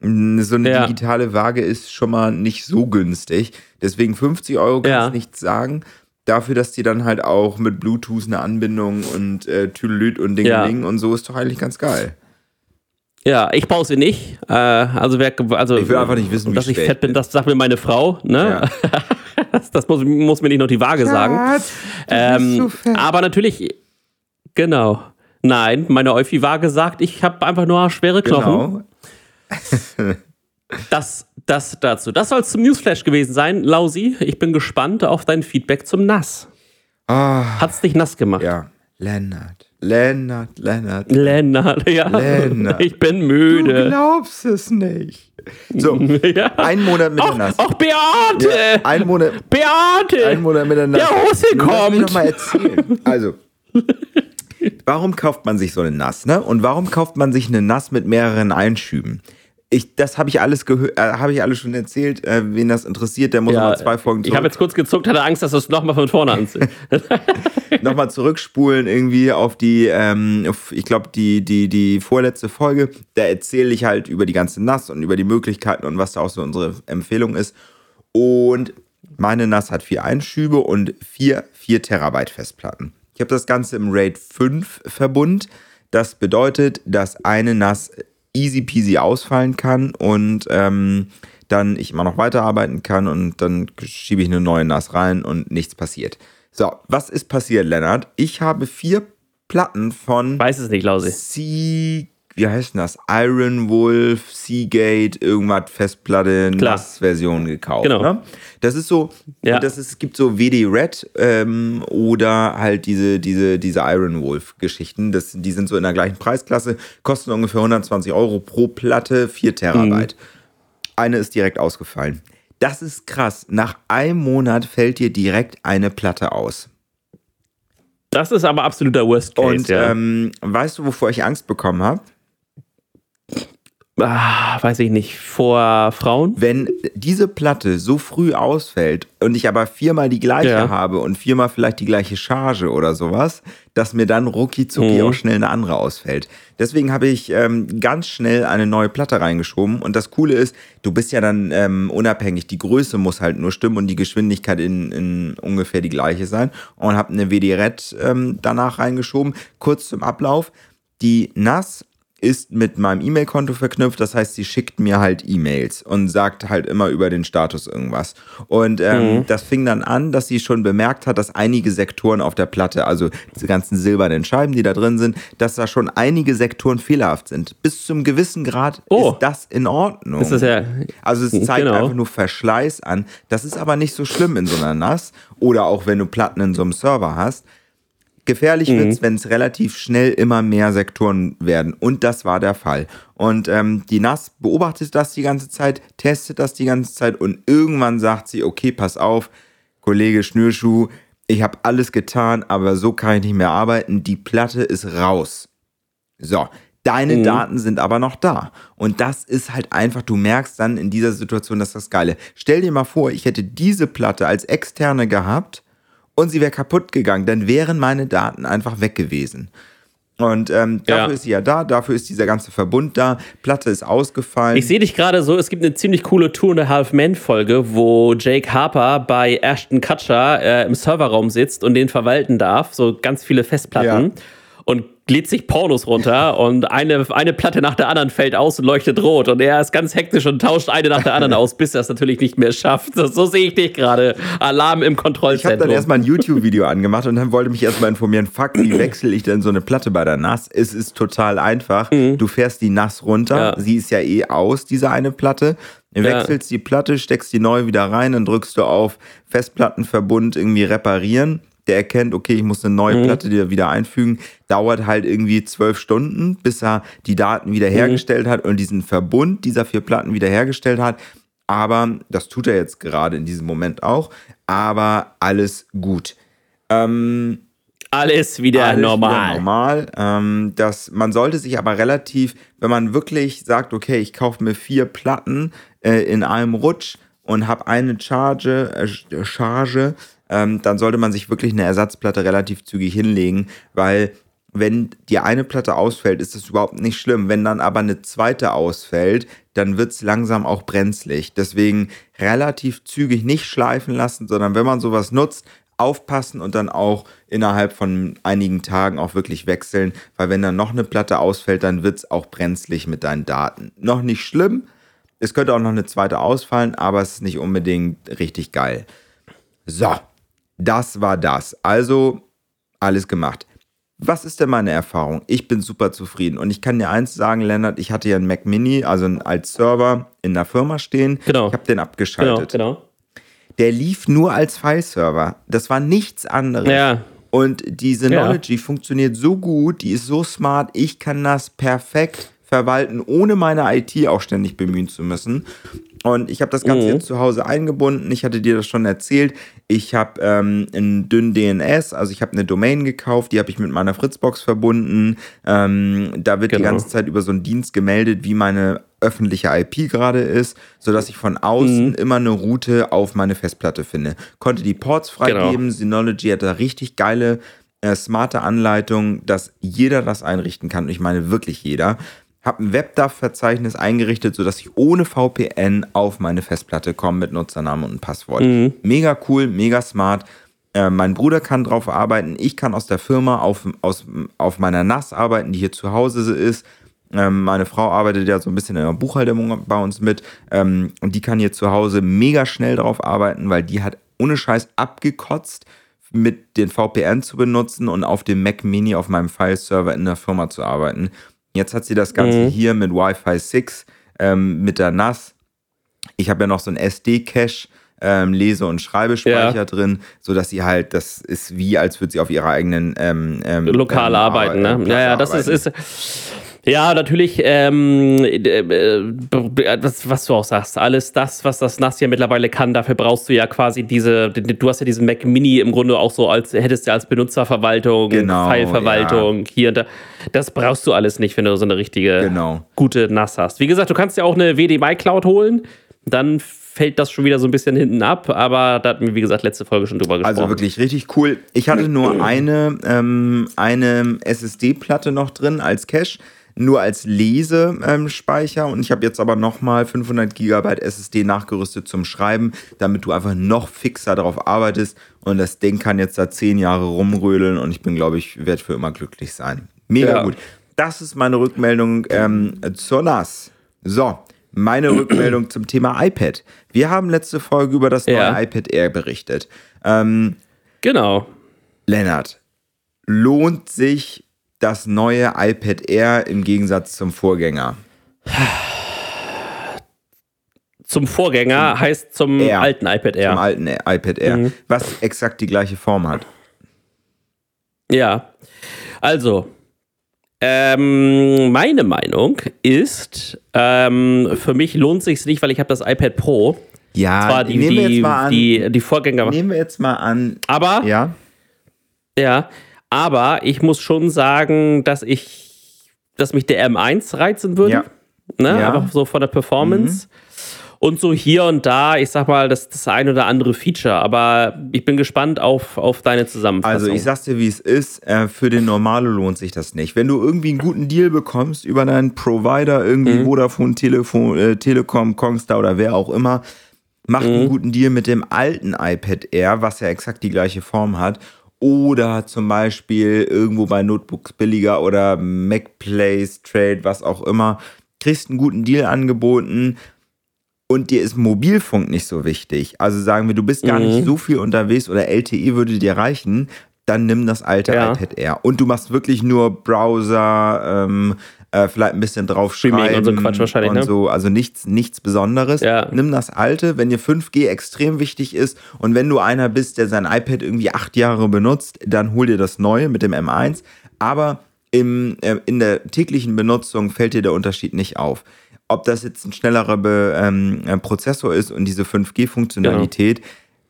S3: So eine ja. digitale Waage ist schon mal nicht so günstig. Deswegen 50 Euro kannst ja. nichts sagen. Dafür, dass die dann halt auch mit Bluetooth eine Anbindung und äh, Tüdelüt und Ding, ja. Ding und so ist doch eigentlich ganz geil.
S2: Ja, ich baue sie nicht. Äh, also, wer, also
S3: ich will einfach nicht wissen,
S2: wie dass ich fett bin. Das sagt mir meine Frau. Ne? Ja. [laughs] das, das muss, muss, mir nicht noch die Waage Schatz, sagen. Ähm, so aber natürlich, genau. Nein, meine Euphi-Waage sagt, ich habe einfach nur schwere Knochen. Genau. [laughs] das, das dazu. Das soll es zum Newsflash gewesen sein. Lausi, ich bin gespannt auf dein Feedback zum Nass. Oh, Hat's dich nass gemacht?
S3: Ja. Lennart. Lennart, Lennart.
S2: Lennart, [laughs] ja. Lennart. Ich bin müde.
S3: Du glaubst es nicht. So, [laughs] ja. ein Monat mit der Nass.
S2: Ach, Beate! Ja,
S3: ein Monat.
S2: Beate!
S3: Ein Monat mit der Nass.
S2: Der Hose kommt! Lass
S3: noch mal erzählen. Also, warum kauft man sich so eine Nass, ne? Und warum kauft man sich eine Nass mit mehreren Einschüben? Ich, das habe ich alles gehört, äh, habe ich alles schon erzählt. Äh, wen das interessiert, der muss ja, mal zwei Folgen
S2: zurück. Ich habe jetzt kurz gezuckt, hatte Angst, dass du es nochmal von vorne anziehst. [laughs] [laughs]
S3: nochmal zurückspulen irgendwie auf die, ähm, ich glaube, die, die, die vorletzte Folge. Da erzähle ich halt über die ganze NAS und über die Möglichkeiten und was da auch so unsere Empfehlung ist. Und meine NAS hat vier Einschübe und vier 4 Terabyte Festplatten. Ich habe das Ganze im RAID 5 Verbund. Das bedeutet, dass eine NAS easy peasy ausfallen kann und ähm, dann ich immer noch weiterarbeiten kann und dann schiebe ich eine neue NAS rein und nichts passiert. So, was ist passiert, Lennart? Ich habe vier Platten von.
S2: Weiß es nicht, Lausi.
S3: Wie heißt denn das? Iron Wolf, Seagate, irgendwas Festplatte. NAS-Version gekauft.
S2: Genau.
S3: Ne? Das ist so,
S2: Ja.
S3: das ist, es gibt so WD Red ähm, oder halt diese, diese, diese Iron Wolf-Geschichten. Das- Die sind so in der gleichen Preisklasse, kosten ungefähr 120 Euro pro Platte, 4 Terabyte. Eine ist direkt ausgefallen. Das ist krass. Nach einem Monat fällt dir direkt eine Platte aus.
S2: Das ist aber absoluter Worst Case,
S3: Und
S2: ja.
S3: ähm, weißt du, wovor ich Angst bekommen habe?
S2: Ah, weiß ich nicht, vor Frauen?
S3: Wenn diese Platte so früh ausfällt und ich aber viermal die gleiche
S2: Ja.
S3: habe und viermal vielleicht die gleiche Charge oder sowas, dass mir dann rucki zucki
S2: Mhm.
S3: auch schnell eine andere ausfällt. Deswegen habe ich ähm, ganz schnell eine neue Platte reingeschoben und das Coole ist, du bist ja dann ähm, unabhängig, die Größe muss halt nur stimmen und die Geschwindigkeit in, in ungefähr die gleiche sein und habe eine WD-Red ähm, danach reingeschoben. Kurz zum Ablauf, die NAS ist mit meinem E-Mail-Konto verknüpft. Das heißt, sie schickt mir halt E-Mails und sagt halt immer über den Status irgendwas. Und ähm, das fing dann an, dass sie schon bemerkt hat, dass einige Sektoren auf der Platte, also diese ganzen silbernen Scheiben, die da drin sind, dass da schon einige Sektoren fehlerhaft sind. Bis zum gewissen Grad
S2: Oh.
S3: ist das in Ordnung.
S2: Ist das ja.
S3: Also es zeigt
S2: Genau.
S3: einfach nur Verschleiß an. Das ist aber nicht so schlimm in so einer NAS oder auch wenn du Platten in so einem Server hast. Gefährlich
S2: Mhm.
S3: wird's, wenn es relativ schnell immer mehr Sektoren werden. Und das war der Fall. Und ähm, die NAS beobachtet das die ganze Zeit, testet das die ganze Zeit und irgendwann sagt sie, okay, pass auf, Kollege Schnürschuh, ich habe alles getan, aber so kann ich nicht mehr arbeiten. Die Platte ist raus. So, deine Daten sind aber noch da. Und das ist halt einfach, du merkst dann in dieser Situation, dass das Geile. Stell dir mal vor, ich hätte diese Platte als externe gehabt und sie wäre kaputt gegangen, dann wären meine Daten einfach weg gewesen. Und ähm, dafür
S2: Ja.
S3: ist sie ja da, dafür ist dieser ganze Verbund da, Platte ist ausgefallen.
S2: Ich sehe dich gerade so, es gibt eine ziemlich coole Two and a Half Men Folge, wo Jake Harper bei Ashton Kutcher äh, im Serverraum sitzt und den verwalten darf, so ganz viele Festplatten.
S3: Ja.
S2: Und lädt sich Pornos runter und eine, eine Platte nach der anderen fällt aus und leuchtet rot. Und er ist ganz hektisch und tauscht eine nach der anderen aus, bis er es natürlich nicht mehr schafft. So, so sehe ich dich gerade. Alarm im
S3: Ich habe
S2: Kontrollzentrum.
S3: dann erstmal ein YouTube-Video angemacht und dann wollte mich erstmal informieren, fuck, wie [clears throat] wechsle ich denn so eine Platte bei der NAS? Es ist total einfach. Du fährst die NAS runter,
S2: Mhm. Ja.
S3: sie ist ja eh aus, diese eine Platte. Wechselst die Platte, steckst die neu wieder rein, dann drückst du auf Festplattenverbund irgendwie reparieren. Der erkennt, okay, ich muss eine neue
S2: Mhm.
S3: Platte dir wieder einfügen. Dauert halt irgendwie zwölf Stunden, bis er die Daten
S2: Mhm.
S3: wiederhergestellt hat und diesen Verbund dieser vier Platten wiederhergestellt hat. Aber das tut er jetzt gerade in diesem Moment auch. Aber alles gut. Ähm,
S2: Alles wieder
S3: alles
S2: normal.
S3: Wieder normal. Ähm, das, man sollte sich aber relativ, wenn man wirklich sagt, okay, ich kaufe mir vier Platten äh, in einem Rutsch und habe eine Charge, äh, Charge ähm, dann sollte man sich wirklich eine Ersatzplatte relativ zügig hinlegen, weil wenn die eine Platte ausfällt, ist das überhaupt nicht schlimm. Wenn dann aber eine zweite ausfällt, dann wird es langsam auch brenzlig. Deswegen relativ zügig nicht schleifen lassen, sondern wenn man sowas nutzt, aufpassen und dann auch innerhalb von einigen Tagen auch wirklich wechseln, weil wenn dann noch eine Platte ausfällt, dann wird es auch brenzlig mit deinen Daten. Noch nicht schlimm, es könnte auch noch eine zweite ausfallen, aber es ist nicht unbedingt richtig geil. So, das war das. Also alles gemacht. Was ist denn meine Erfahrung? Ich bin super zufrieden und ich kann dir eins sagen, Lennart, ich hatte ja einen Mac Mini, also als Server in der Firma stehen.
S2: Genau.
S3: Ich habe den
S2: Genau,
S3: abgeschaltet.
S2: genau.
S3: Der lief nur als File-Server. Das war nichts anderes.
S2: Ja.
S3: Und die Synology funktioniert so gut, die ist so smart, ich kann das perfekt verwalten, ohne meine IT auch ständig bemühen zu müssen. Und ich habe das Ganze jetzt zu Hause eingebunden. Ich hatte dir das schon erzählt. Ich habe ähm, einen dünnen DNS, also ich habe eine Domain gekauft, die habe ich mit meiner Fritzbox verbunden. Ähm, da wird die
S2: Genau.
S3: ganze Zeit über so einen Dienst gemeldet, wie meine öffentliche IP gerade ist, sodass ich von außen immer eine Route auf meine Festplatte finde. Konnte die Ports freigeben. Synology hat da richtig geile, äh, smarte Anleitung, dass jeder das einrichten kann. Und ich meine wirklich jeder. Habe ein WebDAV-Verzeichnis eingerichtet, sodass ich ohne VPN auf meine Festplatte komme mit Nutzernamen und Passwort. Mega cool, mega smart. Äh, mein Bruder kann drauf arbeiten. Ich kann aus der Firma auf, aus, auf meiner NAS arbeiten, die hier zu Hause ist. Ähm, meine Frau arbeitet ja so ein bisschen in der Buchhaltung bei uns mit. Ähm, und die kann hier zu Hause mega schnell drauf arbeiten, weil die hat ohne Scheiß abgekotzt, mit den VPN zu benutzen und auf dem Mac Mini auf meinem File-Server in der Firma zu arbeiten. Jetzt hat sie das Ganze
S2: Mhm.
S3: hier mit Wi-Fi 6, ähm, mit der NAS. Ich habe ja noch so einen SD-Cache. Ähm, Lese- und Schreibespeicher
S2: Ja.
S3: drin, sodass sie halt, das ist wie, als würde sie auf ihrer eigenen ähm, ähm,
S2: lokal
S3: ähm,
S2: arbeiten, ne?
S3: Arbeit-
S2: Ja, ja, das ist, ist ja natürlich, ähm, äh, äh, was du auch sagst, alles das, was das NAS ja mittlerweile kann, dafür brauchst du ja quasi diese, du hast ja diesen Mac Mini im Grunde auch so als, hättest du als Benutzerverwaltung,
S3: Genau,
S2: Fileverwaltung, hier und da. Das brauchst du alles nicht, wenn du so eine richtige
S3: Genau.
S2: gute NAS hast. Wie gesagt, du kannst ja auch eine WDMI Cloud holen, dann fällt das schon wieder so ein bisschen hinten ab, aber da hatten wir, wie gesagt, letzte Folge schon drüber gesprochen.
S3: Also wirklich richtig cool. Ich hatte nur [clears throat] eine, ähm, eine SSD-Platte noch drin als Cache, nur als Lesespeicher und ich habe jetzt aber nochmal 500 GB SSD nachgerüstet zum Schreiben, damit du einfach noch fixer darauf arbeitest und das Ding kann jetzt da zehn Jahre rumrödeln und ich bin, glaube ich, werde für immer glücklich sein. Mega
S2: Ja.
S3: gut. Das ist meine Rückmeldung ähm, zur NAS. So, meine [clears throat] Rückmeldung zum Thema iPad. Wir haben letzte Folge über das neue
S2: Ja.
S3: iPad Air berichtet. Ähm,
S2: genau.
S3: Lennart, lohnt sich das neue iPad Air im Gegensatz zum Vorgänger?
S2: Zum Vorgänger heißt zum
S3: Air.
S2: alten iPad Air.
S3: Zum alten iPad Air,
S2: Mhm.
S3: was exakt die gleiche Form hat.
S2: Ja, also, ähm, meine Meinung ist, ähm, für mich lohnt sich nicht, weil ich habe das iPad Pro.
S3: Ja,
S2: Zwar die,
S3: nehmen wir jetzt mal an.
S2: die, die Vorgänger.
S3: nehmen wir jetzt mal an.
S2: Aber, ja.
S3: Ja,
S2: aber ich muss schon sagen, dass ich, dass mich der M1 reizen würde.
S3: Ja.
S2: Ne?
S3: Ja. Mhm.
S2: Einfach so von der Performance. Und so hier und da, ich sag mal, das, das ein oder andere Feature. Aber ich bin gespannt auf, auf deine Zusammenfassung.
S3: also ich sag's dir, wie es ist. Äh, für den Normalo lohnt sich das nicht. Wenn du irgendwie einen guten Deal bekommst über deinen Provider, irgendwie
S2: Mhm.
S3: Vodafone, Telefon, äh, Telekom, Kongstar oder wer auch immer, mach
S2: Mhm.
S3: einen guten Deal mit dem alten iPad Air, was ja exakt die gleiche Form hat. Oder zum Beispiel irgendwo bei Notebooks billiger oder MacPlace, Trade, was auch immer. Kriegst einen guten Deal angeboten und dir ist Mobilfunk nicht so wichtig. Also sagen wir, du bist gar
S2: Mhm.
S3: nicht so viel unterwegs oder LTE würde dir reichen, dann nimm das alte
S2: Ja.
S3: iPad Air. Und du machst wirklich nur Browser, ähm, äh, vielleicht ein bisschen drauf schreiben
S2: und so Quatsch wahrscheinlich,
S3: und
S2: ne?
S3: so. Also nichts, nichts Besonderes.
S2: Ja.
S3: Nimm das alte, wenn dir 5G extrem wichtig ist und wenn du einer bist, der sein iPad irgendwie acht Jahre benutzt, dann hol dir das neue mit dem M1. Aber im, äh, in der täglichen Benutzung fällt dir der Unterschied nicht auf. Ob das jetzt ein schnellerer Be, ähm, äh, Prozessor ist und diese 5G-Funktionalität,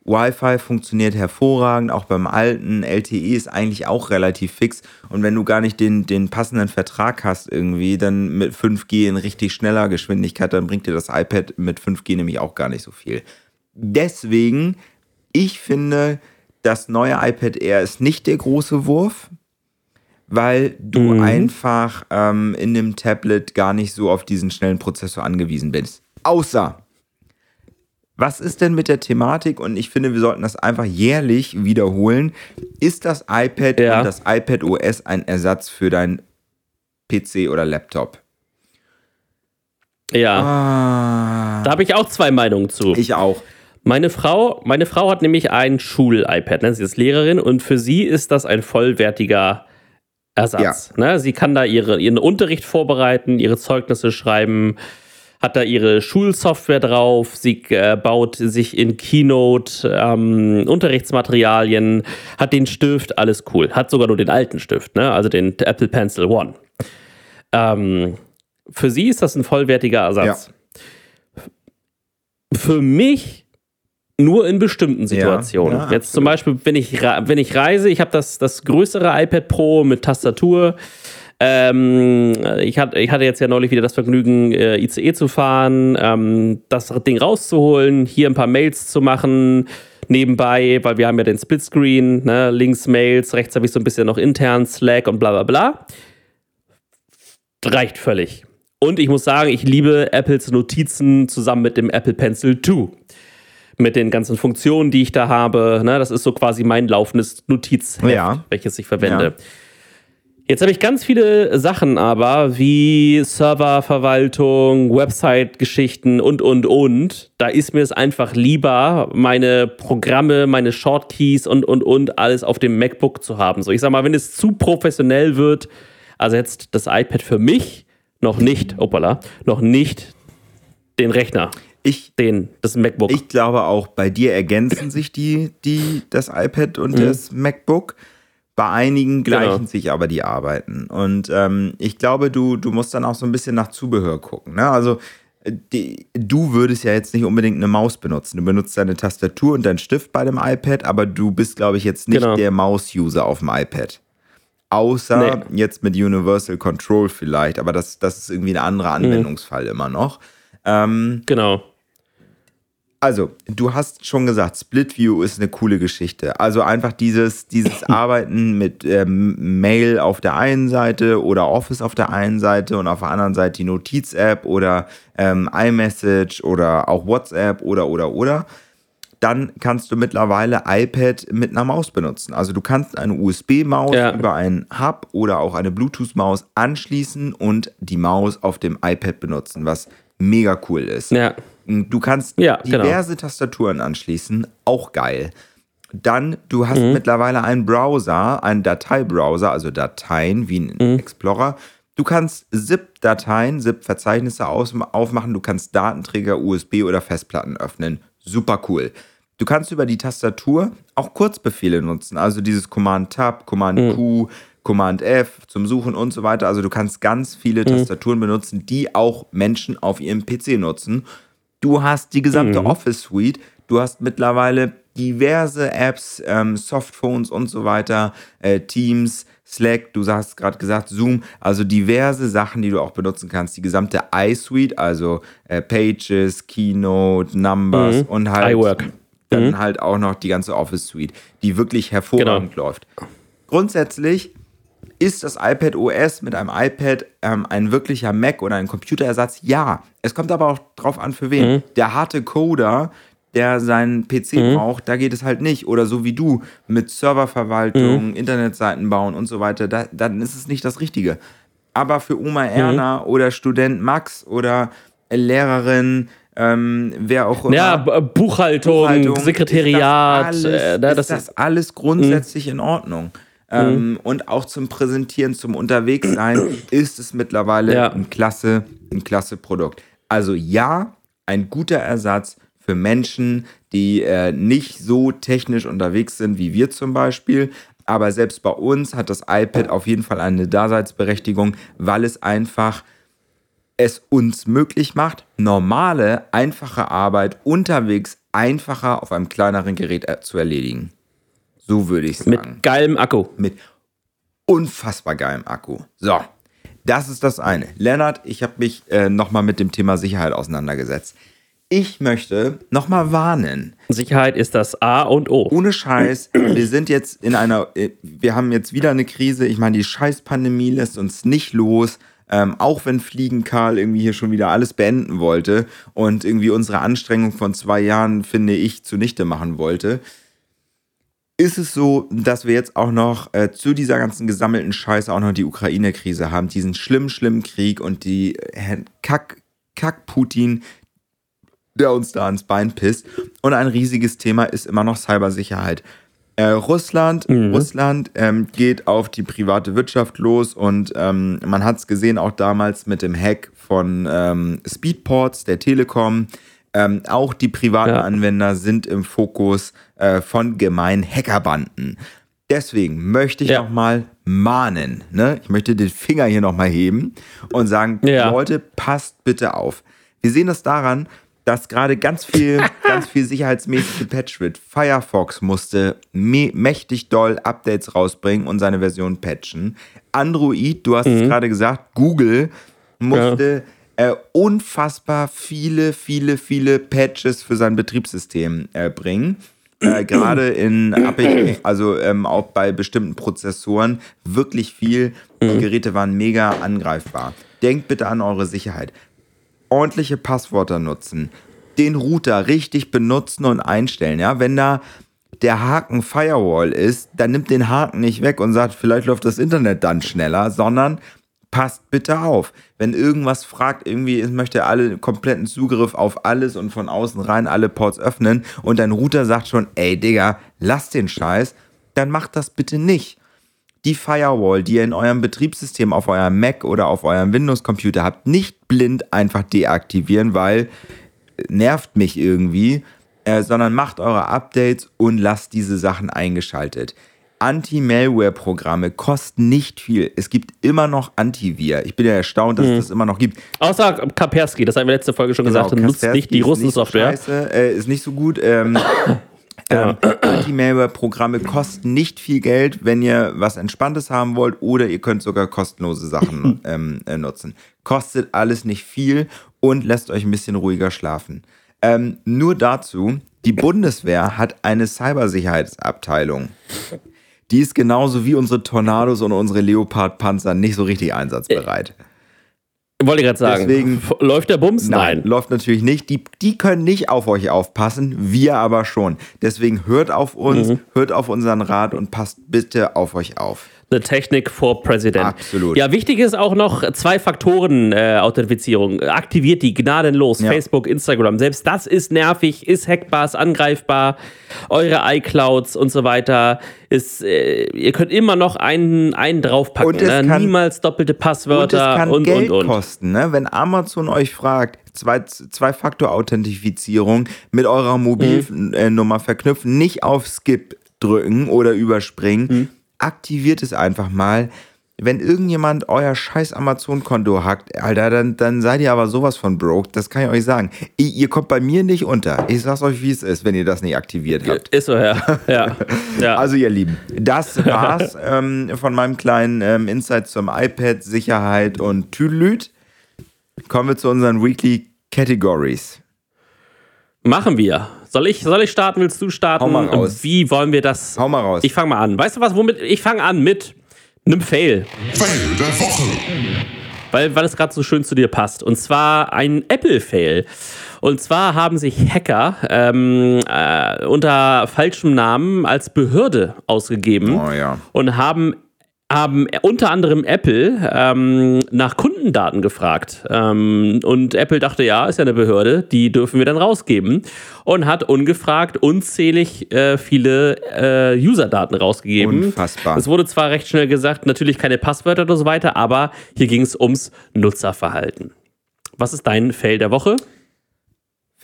S3: Wi-Fi funktioniert hervorragend, auch beim alten. LTE ist eigentlich auch relativ fix. Und wenn du gar nicht den, den passenden Vertrag hast irgendwie, dann mit 5G in richtig schneller Geschwindigkeit, dann bringt dir das iPad mit 5G nämlich auch gar nicht so viel. Deswegen, ich finde, das neue iPad Air ist nicht der große Wurf, weil du einfach ähm, in dem Tablet gar nicht so auf diesen schnellen Prozessor angewiesen bist. Außer, was ist denn mit der Thematik? Und ich finde, wir sollten das einfach jährlich wiederholen. Ist das iPad
S2: Ja.
S3: und das iPad OS ein Ersatz für dein PC oder Laptop?
S2: ja.
S3: Ah,
S2: Da habe ich auch zwei Meinungen zu.
S3: ich auch.
S2: Meine Frau, meine Frau hat nämlich ein Schul-iPad. Ne? Sie ist Lehrerin und für sie ist das ein vollwertiger Ersatz. Ne? Sie kann da ihre, ihren Unterricht vorbereiten, ihre Zeugnisse schreiben, hat da ihre Schulsoftware drauf. Sie äh, baut sich in Keynote ähm, Unterrichtsmaterialien, hat den Stift, alles cool. Hat sogar nur den alten Stift, ne? also den Apple Pencil One. Ähm, für sie ist das ein vollwertiger Ersatz. Für mich nur in bestimmten Situationen.
S3: ja,
S2: Jetzt zum Beispiel, wenn ich, wenn ich reise, ich habe das, das größere iPad Pro mit Tastatur. Ähm, ich, hatte, ich hatte jetzt ja neulich wieder das Vergnügen, äh, ICE zu fahren, ähm, das Ding rauszuholen, hier ein paar Mails zu machen nebenbei, weil wir haben ja den Splitscreen, ne? links Mails, rechts habe ich so ein bisschen noch intern Slack und bla bla bla. Reicht völlig. Und ich muss sagen, ich liebe Apples Notizen zusammen mit dem Apple Pencil 2 mit den ganzen Funktionen, die ich da habe. Ne, das ist so quasi mein laufendes Notizheft,
S3: Ja.
S2: welches ich verwende.
S3: Ja.
S2: Jetzt habe ich ganz viele Sachen aber, wie Serververwaltung, Website-Geschichten und, und, und. Da ist mir es einfach lieber, meine Programme, meine Shortkeys und, und, und alles auf dem MacBook zu haben. So, ich sag mal, wenn es zu professionell wird, ersetzt das iPad für mich noch nicht, opala, noch nicht den Rechner.
S3: Ich,
S2: den, das MacBook.
S3: Ich glaube auch, bei dir ergänzen sich die, die, das iPad und mhm. das MacBook. Bei einigen gleichen genau. sich aber die Arbeiten. Und ähm, ich glaube, du, du musst dann auch so ein bisschen nach Zubehör gucken. Ne? Also die, du würdest ja jetzt nicht unbedingt eine Maus benutzen. Du benutzt deine Tastatur und deinen Stift bei dem iPad, aber du bist, glaube ich, jetzt nicht genau. der Maus-User auf dem iPad. Außer nee. jetzt mit Universal Control vielleicht, aber das, das ist irgendwie ein anderer mhm. Anwendungsfall mhm. immer noch. Ähm,
S2: genau.
S3: Also, du hast schon gesagt, Split View ist eine coole Geschichte. Also einfach dieses, dieses [coughs] Arbeiten mit ähm, Mail auf der einen Seite oder Office auf der einen Seite und auf der anderen Seite die Notiz-App oder ähm, iMessage oder auch WhatsApp oder oder oder. Dann kannst du mittlerweile iPad mit einer Maus benutzen. Also du kannst eine USB-Maus ja. über einen Hub oder auch eine Bluetooth-Maus anschließen und die Maus auf dem iPad benutzen, was mega cool ist.
S2: Ja.
S3: Du kannst ja, genau. diverse genau. Tastaturen anschließen, auch geil. Dann, du hast mhm. mittlerweile einen Browser, einen Dateibrowser, also Dateien wie ein mhm. Explorer. Du kannst ZIP-Dateien, ZIP-Verzeichnisse aufmachen, du kannst Datenträger, USB oder Festplatten öffnen. Super cool. Du kannst über die Tastatur auch Kurzbefehle nutzen, also dieses Command-Tab, Command-Q, mhm. Command-F zum Suchen und so weiter. Also du kannst ganz viele mhm. Tastaturen benutzen, die auch Menschen auf ihrem PC nutzen. Du hast die gesamte mhm. Office Suite. Du hast mittlerweile diverse Apps, ähm, Softphones und so weiter, äh, Teams, Slack, du hast gerade gesagt, Zoom, also diverse Sachen, die du auch benutzen kannst. Die gesamte iSuite, also äh, Pages, Keynote, Numbers mhm. und halt
S2: iWork.
S3: dann mhm. halt auch noch die ganze Office Suite, die wirklich hervorragend genau. läuft. Grundsätzlich ist das iPad OS mit einem iPad ähm, ein wirklicher Mac oder ein Computerersatz? Ja. Es kommt aber auch drauf an, für wen. Mhm. Der harte Coder, der seinen PC mhm. braucht, da geht es halt nicht. Oder so wie du mit Serververwaltung, mhm. Internetseiten bauen und so weiter, da, dann ist es nicht das Richtige. Aber für Oma mhm. Erna oder Student Max oder Lehrerin, ähm, wer auch immer.
S2: Ja, Buchhaltung, Buchhaltung Sekretariat.
S3: Ist das alles, äh, das ist das alles grundsätzlich in Ordnung? Ähm, mhm. Und auch zum Präsentieren, zum Unterwegssein [clears throat] ist es mittlerweile ja. ein, klasse, ein klasse Produkt. Also ja, ein guter Ersatz für Menschen, die äh, nicht so technisch unterwegs sind wie wir zum Beispiel. Aber selbst bei uns hat das iPad auf jeden Fall eine Daseinsberechtigung, weil es einfach es uns möglich macht, normale, einfache Arbeit unterwegs einfacher auf einem kleineren Gerät äh, zu erledigen. So würde ich sagen.
S2: Mit geilem Akku.
S3: Mit unfassbar geilem Akku. So, das ist das eine. Lennart, ich habe mich äh, nochmal mit dem Thema Sicherheit auseinandergesetzt. Ich möchte nochmal warnen.
S2: Sicherheit ist das A und O.
S3: Ohne Scheiß, wir sind jetzt in einer, äh, wir haben jetzt wieder eine Krise. Ich meine, die Scheißpandemie lässt uns nicht los. Ähm, auch wenn Fliegen Karl irgendwie hier schon wieder alles beenden wollte und irgendwie unsere Anstrengung von zwei Jahren, finde ich, zunichte machen wollte ist es so, dass wir jetzt auch noch äh, zu dieser ganzen gesammelten Scheiße auch noch die Ukraine-Krise haben, diesen schlimmen, schlimmen Krieg und die äh, Kack, Kack Putin, der uns da ans Bein pisst. Und ein riesiges Thema ist immer noch Cybersicherheit. Äh, Russland, mhm. Russland ähm, geht auf die private Wirtschaft los und ähm, man hat es gesehen auch damals mit dem Hack von ähm, Speedports der Telekom. Ähm, auch die privaten ja. Anwender sind im Fokus äh, von gemeinen Hackerbanden. Deswegen möchte ich ja. nochmal mahnen. Ne? Ich möchte den Finger hier nochmal heben und sagen, ja. Leute, passt bitte auf. Wir sehen das daran, dass gerade ganz viel, [laughs] ganz viel sicherheitsmäßig gepatcht wird. Firefox musste mächtig doll Updates rausbringen und seine Version patchen. Android, du hast mhm. es gerade gesagt, Google musste ja äh, unfassbar viele, viele, viele Patches für sein Betriebssystem äh, bringen. Äh, Gerade in also ähm, auch bei bestimmten Prozessoren wirklich viel. Die mhm. Geräte waren mega angreifbar. Denkt bitte an eure Sicherheit. Ordentliche Passwörter nutzen. Den Router richtig benutzen und einstellen. Ja, wenn da der Haken Firewall ist, dann nimmt den Haken nicht weg und sagt, vielleicht läuft das Internet dann schneller, sondern passt bitte auf. Wenn irgendwas fragt, irgendwie möchte alle kompletten Zugriff auf alles und von außen rein alle Ports öffnen und dein Router sagt schon, ey Digga, lass den Scheiß, dann mach das bitte nicht. die Firewall, die ihr in eurem Betriebssystem auf eurem Mac oder auf eurem Windows-Computer habt, nicht blind einfach deaktivieren, weil äh, nervt mich irgendwie, äh, sondern macht eure Updates und lasst diese Sachen eingeschaltet. Anti-Malware-Programme kosten nicht viel. Es gibt immer noch Antivir. Ich bin ja erstaunt, dass es das immer noch gibt.
S2: Außer Kaspersky, das haben wir letzte Folge schon gesagt, nutzt nicht die
S3: ist
S2: Russensoftware.
S3: So scheiße, äh, ist nicht so gut. Ähm, [coughs] ähm, Anti-Malware-Programme kosten nicht viel Geld, wenn ihr was Entspanntes haben wollt, oder ihr könnt sogar kostenlose Sachen [coughs] ähm, äh, nutzen. Kostet alles nicht viel und lässt euch ein bisschen ruhiger schlafen. Ähm, nur dazu, die Bundeswehr hat eine Cybersicherheitsabteilung. Die ist genauso wie unsere Tornados und unsere Leopard-Panzer nicht so richtig einsatzbereit.
S2: Wollte ich gerade sagen.
S3: Deswegen-
S2: läuft der Bums?
S3: Nein,
S2: Nein.
S3: läuft natürlich nicht. Die, die können nicht auf euch aufpassen, wir aber schon. Deswegen hört auf uns,
S2: Mhm.
S3: hört auf unseren Rat und passt bitte auf euch auf.
S2: Eine Technik for President.
S3: Absolut.
S2: Ja, wichtig ist auch noch zwei Faktoren äh, Authentifizierung. Aktiviert die gnadenlos.
S3: Ja.
S2: Facebook, Instagram. Selbst das ist nervig, ist hackbar, ist angreifbar. Eure iClouds und so weiter. Ist, äh, ihr könnt immer noch einen, einen draufpacken.
S3: Und es
S2: ne?
S3: kann-
S2: Niemals doppelte
S3: Und es
S2: Passwörter
S3: kann
S2: und,
S3: Geld
S2: und, und.
S3: kosten, ne? Wenn Amazon euch fragt, zwei- Zwei-Faktor-Authentifizierung mit eurer Mobilnummer verknüpfen, nicht auf Skip drücken oder überspringen.
S2: Mhm.
S3: Aktiviert es einfach mal. Wenn irgendjemand euer scheiß Amazon-Konto hackt, Alter, dann, dann seid ihr aber sowas von broke. Das kann ich euch sagen. Ihr, ihr kommt bei mir nicht unter. Ich sag's euch, wie es ist, wenn ihr das nicht aktiviert habt.
S2: Ist so, ja. ja. [laughs] ja.
S3: Also ihr Lieben, das war's [laughs] ähm, von meinem kleinen ähm, Insight zum iPad, Sicherheit und Tüdelüt. Kommen wir zu unseren Weekly Categories.
S2: Machen wir. Soll ich, soll ich starten? Willst du starten?
S3: Hau mal raus.
S2: Wie wollen wir das?
S3: Hau mal raus.
S2: Ich fange mal an. Weißt du was, womit? Ich fange an mit einem Fail.
S1: Fail der Woche.
S2: weil, weil es gerade so schön zu dir passt. Und zwar ein Apple-Fail. Und zwar haben sich Hacker ähm, äh, unter falschem Namen als Behörde ausgegeben
S3: Oh ja.
S2: und haben haben unter anderem Apple ähm, nach Kundendaten gefragt. Ähm, und Apple dachte, ja, ist ja eine Behörde, die dürfen wir dann rausgeben. Und hat ungefragt unzählig äh, viele äh, User-Daten rausgegeben.
S3: Unfassbar.
S2: Es wurde zwar recht schnell gesagt, natürlich keine Passwörter oder so weiter, aber hier ging es ums Nutzerverhalten. Was ist dein Fail der Woche?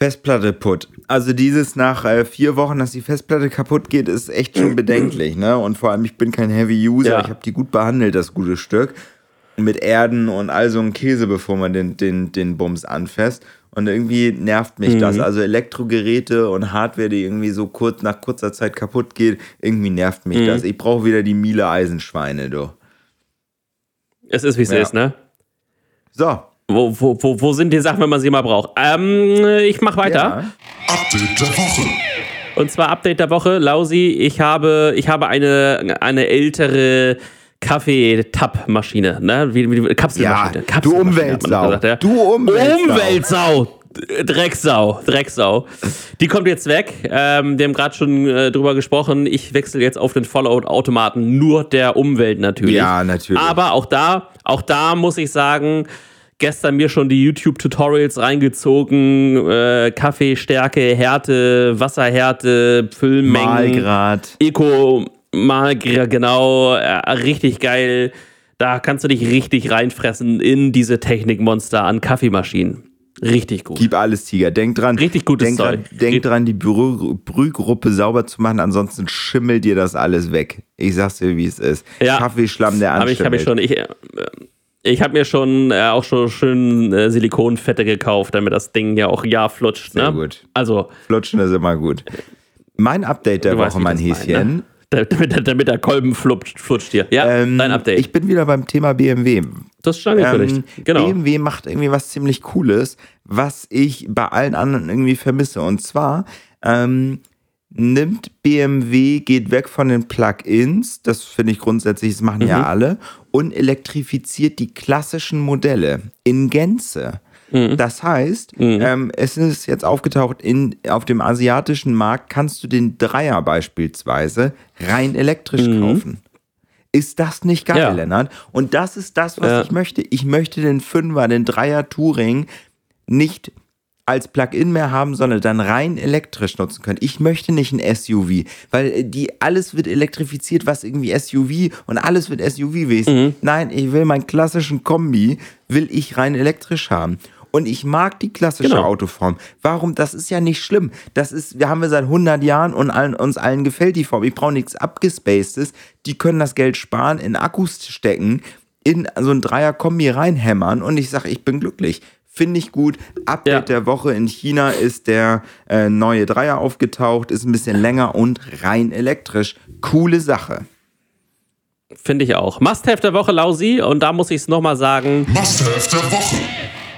S3: Festplatte put. Also dieses nach äh, vier Wochen, dass die Festplatte kaputt geht, ist echt schon bedenklich. Ne? Und vor allem, ich bin kein Heavy User.
S2: Ja.
S3: Ich habe die gut behandelt, das gute Stück. Mit Erden und all so ein Käse, bevor man den, den, den Bums anfasst. Und irgendwie nervt mich das.
S2: Mhm.
S3: Also Elektrogeräte und Hardware, die irgendwie so kurz nach kurzer Zeit kaputt geht, irgendwie nervt
S2: Mhm.
S3: mich das. Ich brauche wieder die Miele Eisenschweine, du.
S2: Es ist, wie es
S3: Ja.
S2: ist, ne?
S3: So.
S2: Wo, wo, wo, wo sind die Sachen, wenn man sie mal braucht? Ähm, ich mach weiter.
S3: Ja.
S1: Update der Woche.
S2: Und zwar Update der Woche, Lausi, ich habe, ich habe eine, eine ältere Kaffee-Tab-Maschine, ne? Wie, wie, Kapselmaschine.
S3: Ja,
S2: Kapselmaschine,
S3: du Umweltsau.
S2: gesagt, ja.
S3: Du Umweltsau.
S2: Umweltsau. Drecksau, Drecksau. Die kommt jetzt weg. Ähm, wir haben gerade schon äh, drüber gesprochen. Ich wechsle jetzt auf den Fallout-Automaten. Nur der Umwelt natürlich.
S3: Ja, natürlich.
S2: Aber auch da, auch da muss ich sagen, gestern mir schon die YouTube-Tutorials reingezogen. Äh, Kaffeestärke, Härte, Wasserhärte, Füllmengen.
S3: Malgrad.
S2: Eco mal g- genau, äh, richtig geil. Da kannst du dich richtig reinfressen in diese Technikmonster an Kaffeemaschinen. Richtig gut.
S3: Gib alles, Tiger. Denk dran.
S2: Richtig gutes
S3: denk
S2: Zeug.
S3: Dran, denk dran, die Brü Brühgruppe sauber zu machen, ansonsten schimmelt dir das alles weg. Ich sag's dir, wie es ist.
S2: Ja.
S3: Kaffeeschlamm, der
S2: Habe ich, hab ich
S3: anschimmelt.
S2: schon. Ich, äh, ich habe mir schon äh, auch schon schön äh, Silikonfette gekauft, damit das Ding ja auch ja flutscht.
S3: Sehr
S2: ne?
S3: gut.
S2: Also,
S3: Flutschen ist immer gut. Mein Update der
S2: weißt,
S3: Woche,
S2: wie
S3: mein Häschen.
S2: ne? damit, damit der Kolben flutscht, flutscht dir. Ja,
S3: Ähm,
S2: dein Update.
S3: Ich bin wieder beim Thema BMW.
S2: das ist schon angekündigt.
S3: Ähm,
S2: genau.
S3: BMW macht irgendwie was ziemlich Cooles, was ich bei allen anderen irgendwie vermisse. Und zwar ähm, nimmt BMW, geht weg von den Plug-ins, das finde ich grundsätzlich, das machen
S2: Mhm.
S3: ja alle, und elektrifiziert die klassischen Modelle in Gänze.
S2: Mhm.
S3: Das heißt, ähm, es ist jetzt aufgetaucht, in, auf dem asiatischen Markt kannst du den Dreier beispielsweise rein elektrisch kaufen. Ist das nicht geil,
S2: Ja.
S3: Lennart? Und das ist das, was
S2: Ja.
S3: ich möchte. Ich möchte den Fünfer, den Dreier Touring nicht als Plug-in mehr haben, sondern dann rein elektrisch nutzen können. Ich möchte nicht ein SUV, weil äh, die alles wird elektrifiziert, was irgendwie SUV und alles wird SUV-wesen. Nein, ich will meinen klassischen Kombi, will ich rein elektrisch haben. Und ich mag die klassische
S2: Genau.
S3: Autoform. Warum? Das ist ja nicht schlimm. Das ist, wir haben wir seit 100 Jahren und allen, uns allen gefällt die Form. Ich brauche nichts abgespacedes. Die können das Geld sparen, in Akkus stecken, in so ein Dreier-Kombi reinhämmern und ich sage, ich bin glücklich. Finde ich gut. Update
S2: Ja.
S3: der Woche in China ist der äh, neue Dreier aufgetaucht, ist ein bisschen länger und rein elektrisch. Coole Sache.
S2: Finde ich auch. Must-Have der Woche, Lausi. Und da muss ich es nochmal sagen,
S1: Must-Have der Woche.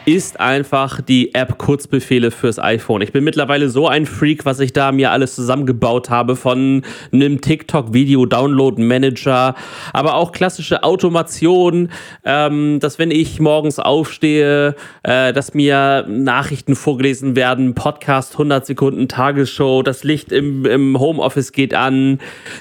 S2: Ist einfach die App Kurzbefehle fürs iPhone. Ich bin mittlerweile so ein Freak, was ich da mir alles zusammengebaut habe von einem TikTok-Video-Download-Manager, aber auch klassische Automation, ähm, dass wenn ich morgens aufstehe, äh, dass mir Nachrichten vorgelesen werden, Podcast 100 Sekunden Tagesshow, das Licht im, im Homeoffice geht an,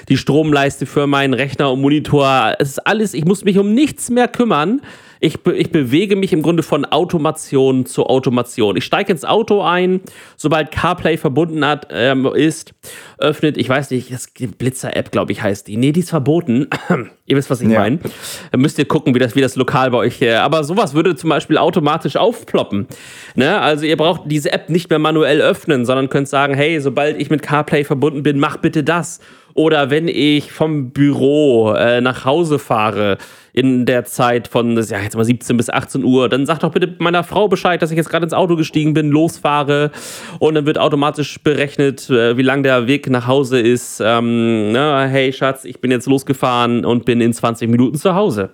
S2: die Stromleiste für meinen Rechner und Monitor, es ist alles, ich muss mich um nichts mehr kümmern. Ich, be ich bewege mich im Grunde von Automation zu Automation. Ich steige ins Auto ein, sobald CarPlay verbunden hat, ähm, ist, öffnet, ich weiß nicht, das Blitzer-App, glaube ich, heißt die. Nee, die ist verboten. [clears throat] ihr wisst, was ich
S3: Ja.
S2: meine. Da müsst ihr gucken, wie das, wie das lokal bei euch. Äh, aber sowas würde zum Beispiel automatisch aufploppen. Ne? Also ihr braucht diese App nicht mehr manuell öffnen, sondern könnt sagen, hey, sobald ich mit CarPlay verbunden bin, mach bitte das. Oder wenn ich vom Büro äh, nach Hause fahre in der Zeit von, ja jetzt mal 17 bis 18 Uhr, dann sag doch bitte meiner Frau Bescheid, dass ich jetzt gerade ins Auto gestiegen bin, losfahre und dann wird automatisch berechnet, äh, wie lang der Weg nach Hause ist. Ähm, ne? Hey Schatz, ich bin jetzt losgefahren und bin in 20 Minuten zu Hause.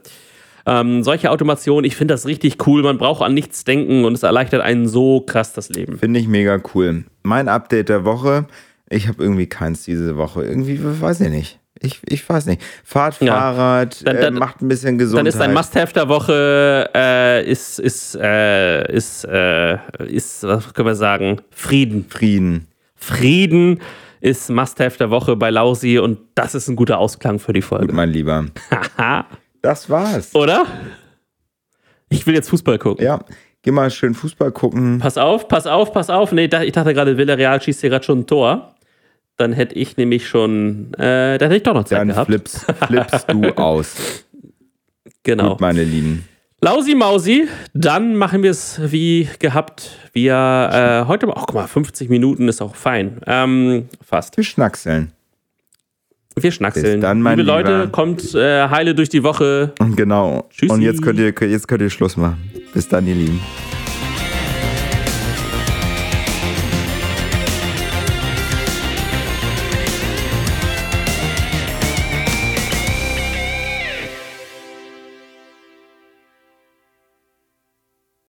S2: Ähm, solche Automation, ich finde das richtig cool. Man braucht an nichts denken und es erleichtert einen so krass das Leben.
S3: Finde ich mega cool. Mein Update der Woche. Ich habe irgendwie keins diese Woche. Irgendwie, weiß ich nicht. Ich, ich weiß nicht. Fahrt
S2: Ja.
S3: Fahrrad,
S2: Dann- dann-
S3: äh, macht ein bisschen Gesundheit.
S2: Dann ist ein Must-Have der Woche, äh, ist, ist, äh, ist, äh, ist, was können wir sagen? Frieden.
S3: Frieden.
S2: Frieden ist Must-Have der Woche bei Lausi und das ist ein guter Ausklang für die
S3: Gut,
S2: Folge.
S3: mein Lieber.
S2: Haha.
S3: Das war's.
S2: Oder? Ich will jetzt Fußball gucken.
S3: Ja, geh mal schön Fußball gucken.
S2: Pass auf, pass auf, pass auf. Nee, ich dachte gerade, Villarreal schießt hier gerade schon ein Tor. Dann hätte ich nämlich schon, äh, dann hätte ich doch noch Zeit
S3: Dann
S2: gehabt.
S3: flips, [laughs] flippst du aus.
S2: genau.
S3: Gut, meine Lieben.
S2: Lausi Mausi, dann machen wir es wie gehabt. Wir äh, heute, ach guck mal, 50 Minuten ist auch fein. Ähm, fast.
S3: Wir schnackseln.
S2: Wir schnackseln.
S3: Bis dann,
S2: Liebe Leute,
S3: Lieber.
S2: kommt äh, heile durch die Woche.
S3: Genau.
S2: Tschüssi.
S3: Und jetzt könnt, ihr, jetzt könnt ihr Schluss machen. Bis dann, ihr Lieben.